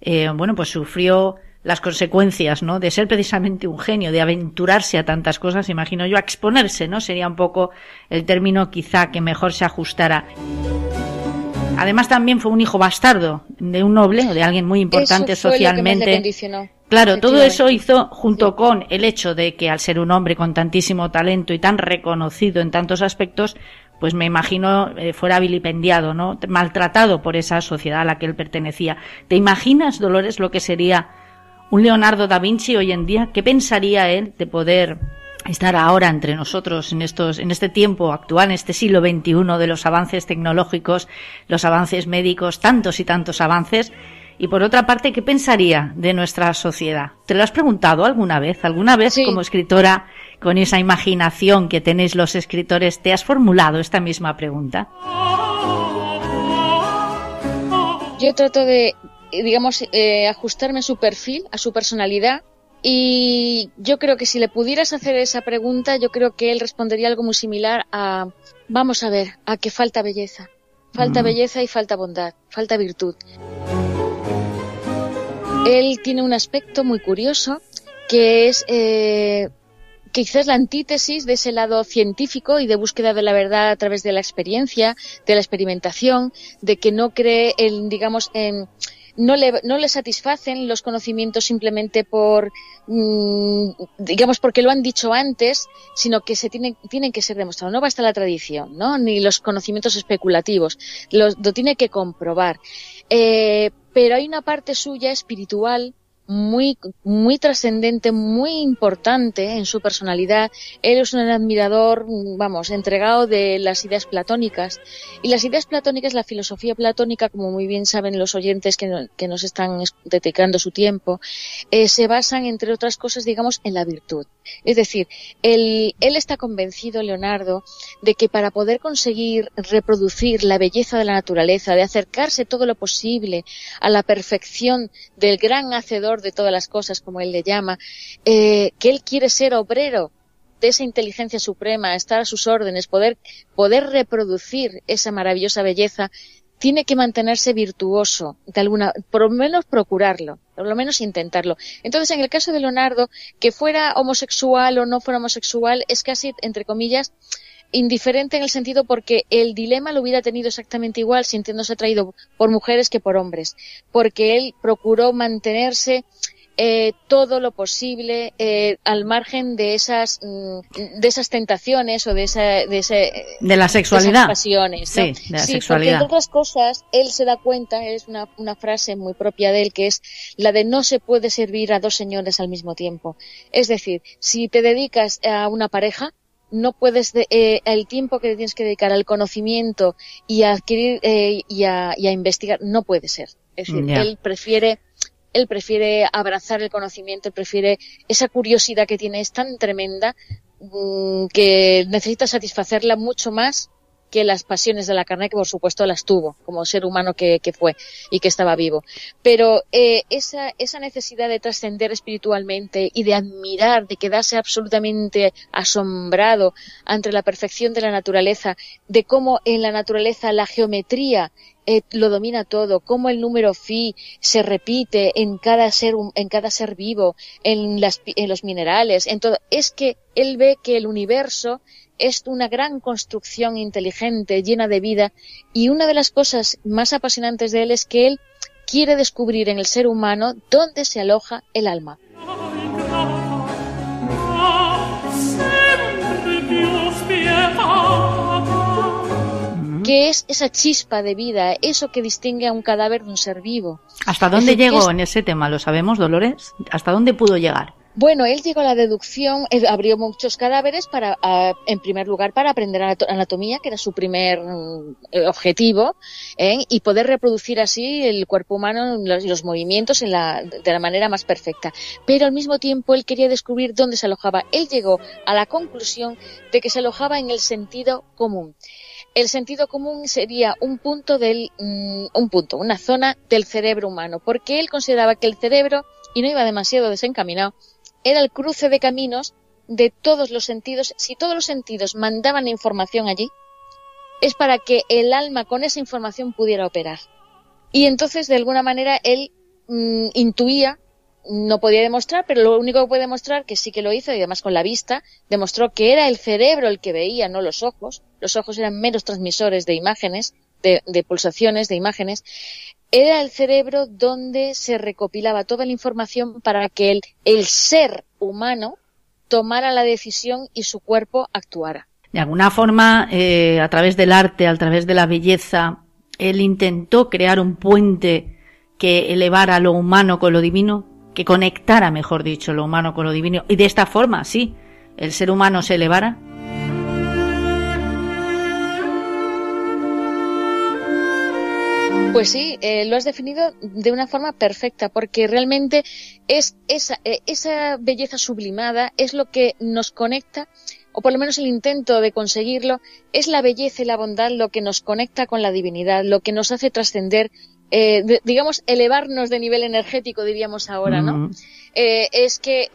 eh, bueno, pues sufrió las consecuencias, ¿no? De ser precisamente un genio, de aventurarse a tantas cosas, imagino yo, a exponerse, ¿no? Sería un poco el término quizá que mejor se ajustara. Además también fue un hijo bastardo de un noble, de alguien muy importante socialmente. Claro, todo eso hizo, junto con el hecho de que al ser un hombre con tantísimo talento y tan reconocido en tantos aspectos, pues me imagino eh, fuera vilipendiado, ¿no? Maltratado por esa sociedad a la que él pertenecía. ¿Te imaginas, Dolores, lo que sería un Leonardo da Vinci hoy en día? ¿Qué pensaría él de poder estar ahora entre nosotros en estos, en este tiempo actual, en este siglo XXI de los avances tecnológicos, los avances médicos, tantos y tantos avances? Y por otra parte, ¿qué pensaría de nuestra sociedad? ¿Te lo has preguntado alguna vez? ¿Alguna vez como escritora, con esa imaginación que tenéis los escritores, te has formulado esta misma pregunta? Yo trato de, digamos, eh, ajustarme a su perfil, a su personalidad. Y yo creo que si le pudieras hacer esa pregunta, yo creo que él respondería algo muy similar a, vamos a ver, a que falta belleza. Falta mm. belleza y falta bondad, falta virtud. Él tiene un aspecto muy curioso que es eh, quizás la antítesis de ese lado científico y de búsqueda de la verdad a través de la experiencia, de la experimentación, de que no cree en, digamos, en no le, no le satisfacen los conocimientos simplemente por, mm, digamos, porque lo han dicho antes, sino que se tienen, tienen que ser demostrados. No basta la tradición, ¿no? Ni los conocimientos especulativos. Lo, lo tiene que comprobar. Eh, pero hay una parte suya espiritual muy, muy trascendente, muy importante en su personalidad. Él es un admirador, vamos, entregado de las ideas platónicas. Y las ideas platónicas, la filosofía platónica, como muy bien saben los oyentes que, que nos están dedicando su tiempo, eh, se basan, entre otras cosas, digamos, en la virtud. Es decir, él, está convencido, Leonardo, de que para poder conseguir reproducir la belleza de la naturaleza, de acercarse todo lo posible a la perfección del gran hacedor de todas las cosas, como él le llama, eh, que él quiere ser obrero de esa inteligencia suprema, estar a sus órdenes, poder, poder reproducir esa maravillosa belleza, tiene que mantenerse virtuoso, de alguna, por lo menos procurarlo, por lo menos intentarlo. Entonces, en el caso de Leonardo, que fuera homosexual o no fuera homosexual, es casi, entre comillas, indiferente en el sentido porque el dilema lo hubiera tenido exactamente igual sintiéndose atraído por mujeres que por hombres, porque él procuró mantenerse eh, todo lo posible eh, al margen de esas mm, de esas tentaciones o de esa de, ese, de la sexualidad. pasiones sí de la sexualidad porque entre otras cosas él se da cuenta es una, una frase muy propia de él que es la de no se puede servir a dos señores al mismo tiempo es decir si te dedicas a una pareja no puedes, eh, el tiempo que tienes que dedicar al conocimiento y a adquirir eh, y, a, investigar, no puede ser. Es decir, él prefiere, él prefiere abrazar el conocimiento, él prefiere esa curiosidad que tiene, es tan tremenda mm, que necesita satisfacerla mucho más que las pasiones de la carne, que por supuesto las tuvo, como ser humano que, fue y que estaba vivo. Pero eh, esa, esa necesidad de trascender espiritualmente y de admirar, de quedarse absolutamente asombrado ante la perfección de la naturaleza, de cómo en la naturaleza la geometría eh, lo domina todo, cómo el número phi se repite en cada ser, en cada ser vivo, en, las, en los minerales, en todo. Es que él ve que el universo es una gran construcción inteligente, llena de vida, y una de las cosas más apasionantes de él es que él quiere descubrir en el ser humano dónde se aloja el alma. ¿Qué es esa chispa de vida, eso que distingue a un cadáver de un ser vivo? ¿Hasta dónde llegó en ese tema? ¿Lo sabemos, Dolores? ¿Hasta dónde pudo llegar? Bueno, él llegó a la deducción, abrió muchos cadáveres para, en primer lugar, para aprender anatomía, que era su primer mm, objetivo, ¿eh? y poder reproducir así el cuerpo humano y los, los, movimientos en la, de la manera más perfecta. Pero al mismo tiempo él quería descubrir dónde se alojaba. Él llegó a la conclusión de que se alojaba en el sentido común el sentido común sería un punto del mm, un punto, una zona del cerebro humano, porque él consideraba que el cerebro y no iba demasiado desencaminado, era el cruce de caminos de todos los sentidos. Si todos los sentidos mandaban información allí, es para que el alma con esa información pudiera operar. Y entonces, de alguna manera, él mm, intuía no podía demostrar, pero lo único que puede demostrar, que sí que lo hizo, y además con la vista, demostró que era el cerebro el que veía, no los ojos. Los ojos eran menos transmisores de imágenes, de, pulsaciones, de imágenes. Era el cerebro donde se recopilaba toda la información para que el, el ser humano tomara la decisión y su cuerpo actuara. De alguna forma, eh, a través del arte, a través de la belleza, él intentó crear un puente que elevara lo humano con lo divino que conectara, mejor dicho, lo humano con lo divino. Y de esta forma, sí, el ser humano se elevara. Pues sí, eh, lo has definido de una forma perfecta, porque realmente es esa, eh, esa belleza sublimada es lo que nos conecta, o por lo menos el intento de conseguirlo, es la belleza y la bondad lo que nos conecta con la divinidad, lo que nos hace trascender eh, digamos, elevarnos de nivel energético, diríamos ahora, ¿no? Eh, es que,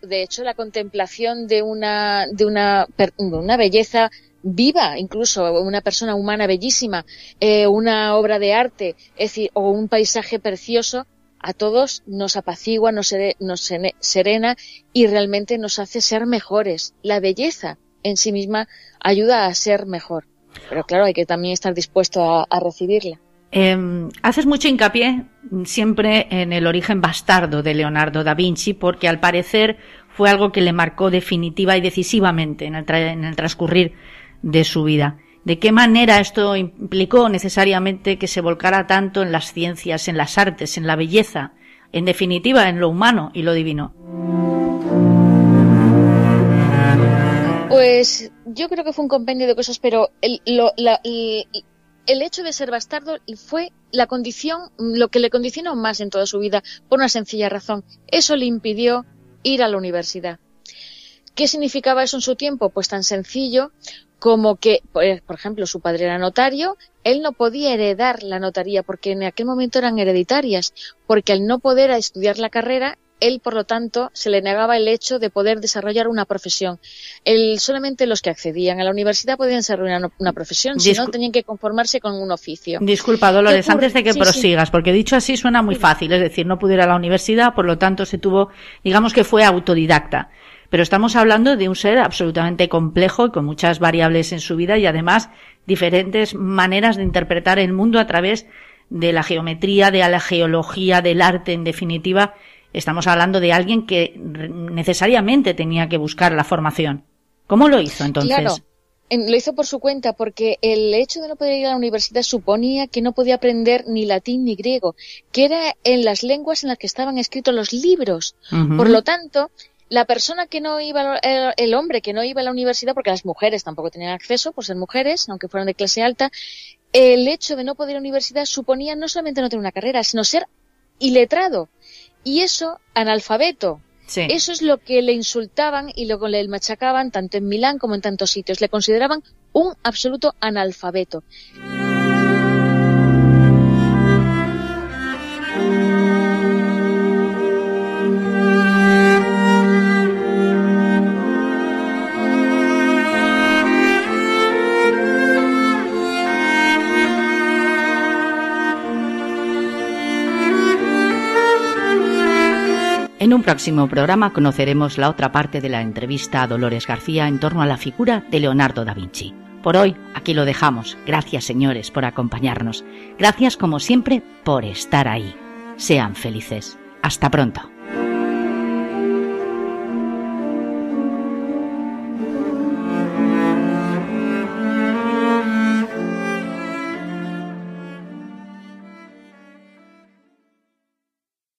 de hecho, la contemplación de una, de una, una belleza viva, incluso una persona humana bellísima, eh, una obra de arte, es decir, o un paisaje precioso, a todos nos apacigua, nos, nos serena y realmente nos hace ser mejores. La belleza en sí misma ayuda a ser mejor. Pero claro, hay que también estar dispuesto a recibirla. Eh, haces mucho hincapié siempre en el origen bastardo de Leonardo da Vinci, porque al parecer fue algo que le marcó definitiva y decisivamente en el, en el transcurrir de su vida. ¿De qué manera esto implicó necesariamente que se volcara tanto en las ciencias, en las artes, en la belleza, en definitiva en lo humano y lo divino? Pues yo creo que fue un compendio de cosas, pero el, el hecho de ser bastardo fue la condición, lo que le condicionó más en toda su vida, por una sencilla razón. Eso le impidió ir a la universidad. ¿Qué significaba eso en su tiempo? Pues tan sencillo como que, pues, por ejemplo, su padre era notario, él no podía heredar la notaría porque en aquel momento eran hereditarias, porque al no poder estudiar la carrera, él, por lo tanto, se le negaba el hecho de poder desarrollar una profesión. solamente los que accedían a la universidad podían desarrollar una, profesión, si no tenían que conformarse con un oficio. Disculpa, Dolores, antes de que prosigas, porque dicho así suena muy fácil, es decir, no pudo ir a la universidad, por lo tanto se tuvo, digamos que fue autodidacta. Pero estamos hablando de un ser absolutamente complejo y con muchas variables en su vida y además diferentes maneras de interpretar el mundo a través de la geometría, de la geología, del arte, en definitiva, Estamos hablando de alguien que necesariamente tenía que buscar la formación. ¿Cómo lo hizo entonces? Claro. Lo hizo por su cuenta porque el hecho de no poder ir a la universidad suponía que no podía aprender ni latín ni griego, que era en las lenguas en las que estaban escritos los libros. Por lo tanto, la persona que no iba, el, hombre que no iba a la universidad, porque las mujeres tampoco tenían acceso por ser mujeres, aunque fueran de clase alta, el hecho de no poder ir a la universidad suponía no solamente no tener una carrera, sino ser iletrado. Y eso, analfabeto. Eso es lo que le insultaban y lo que le machacaban tanto en Milán como en tantos sitios. Le consideraban un absoluto analfabeto. En un próximo programa conoceremos la otra parte de la entrevista a Dolores García en torno a la figura de Leonardo da Vinci. Por hoy aquí lo dejamos. Gracias señores por acompañarnos. Gracias como siempre por estar ahí. Sean felices. Hasta pronto.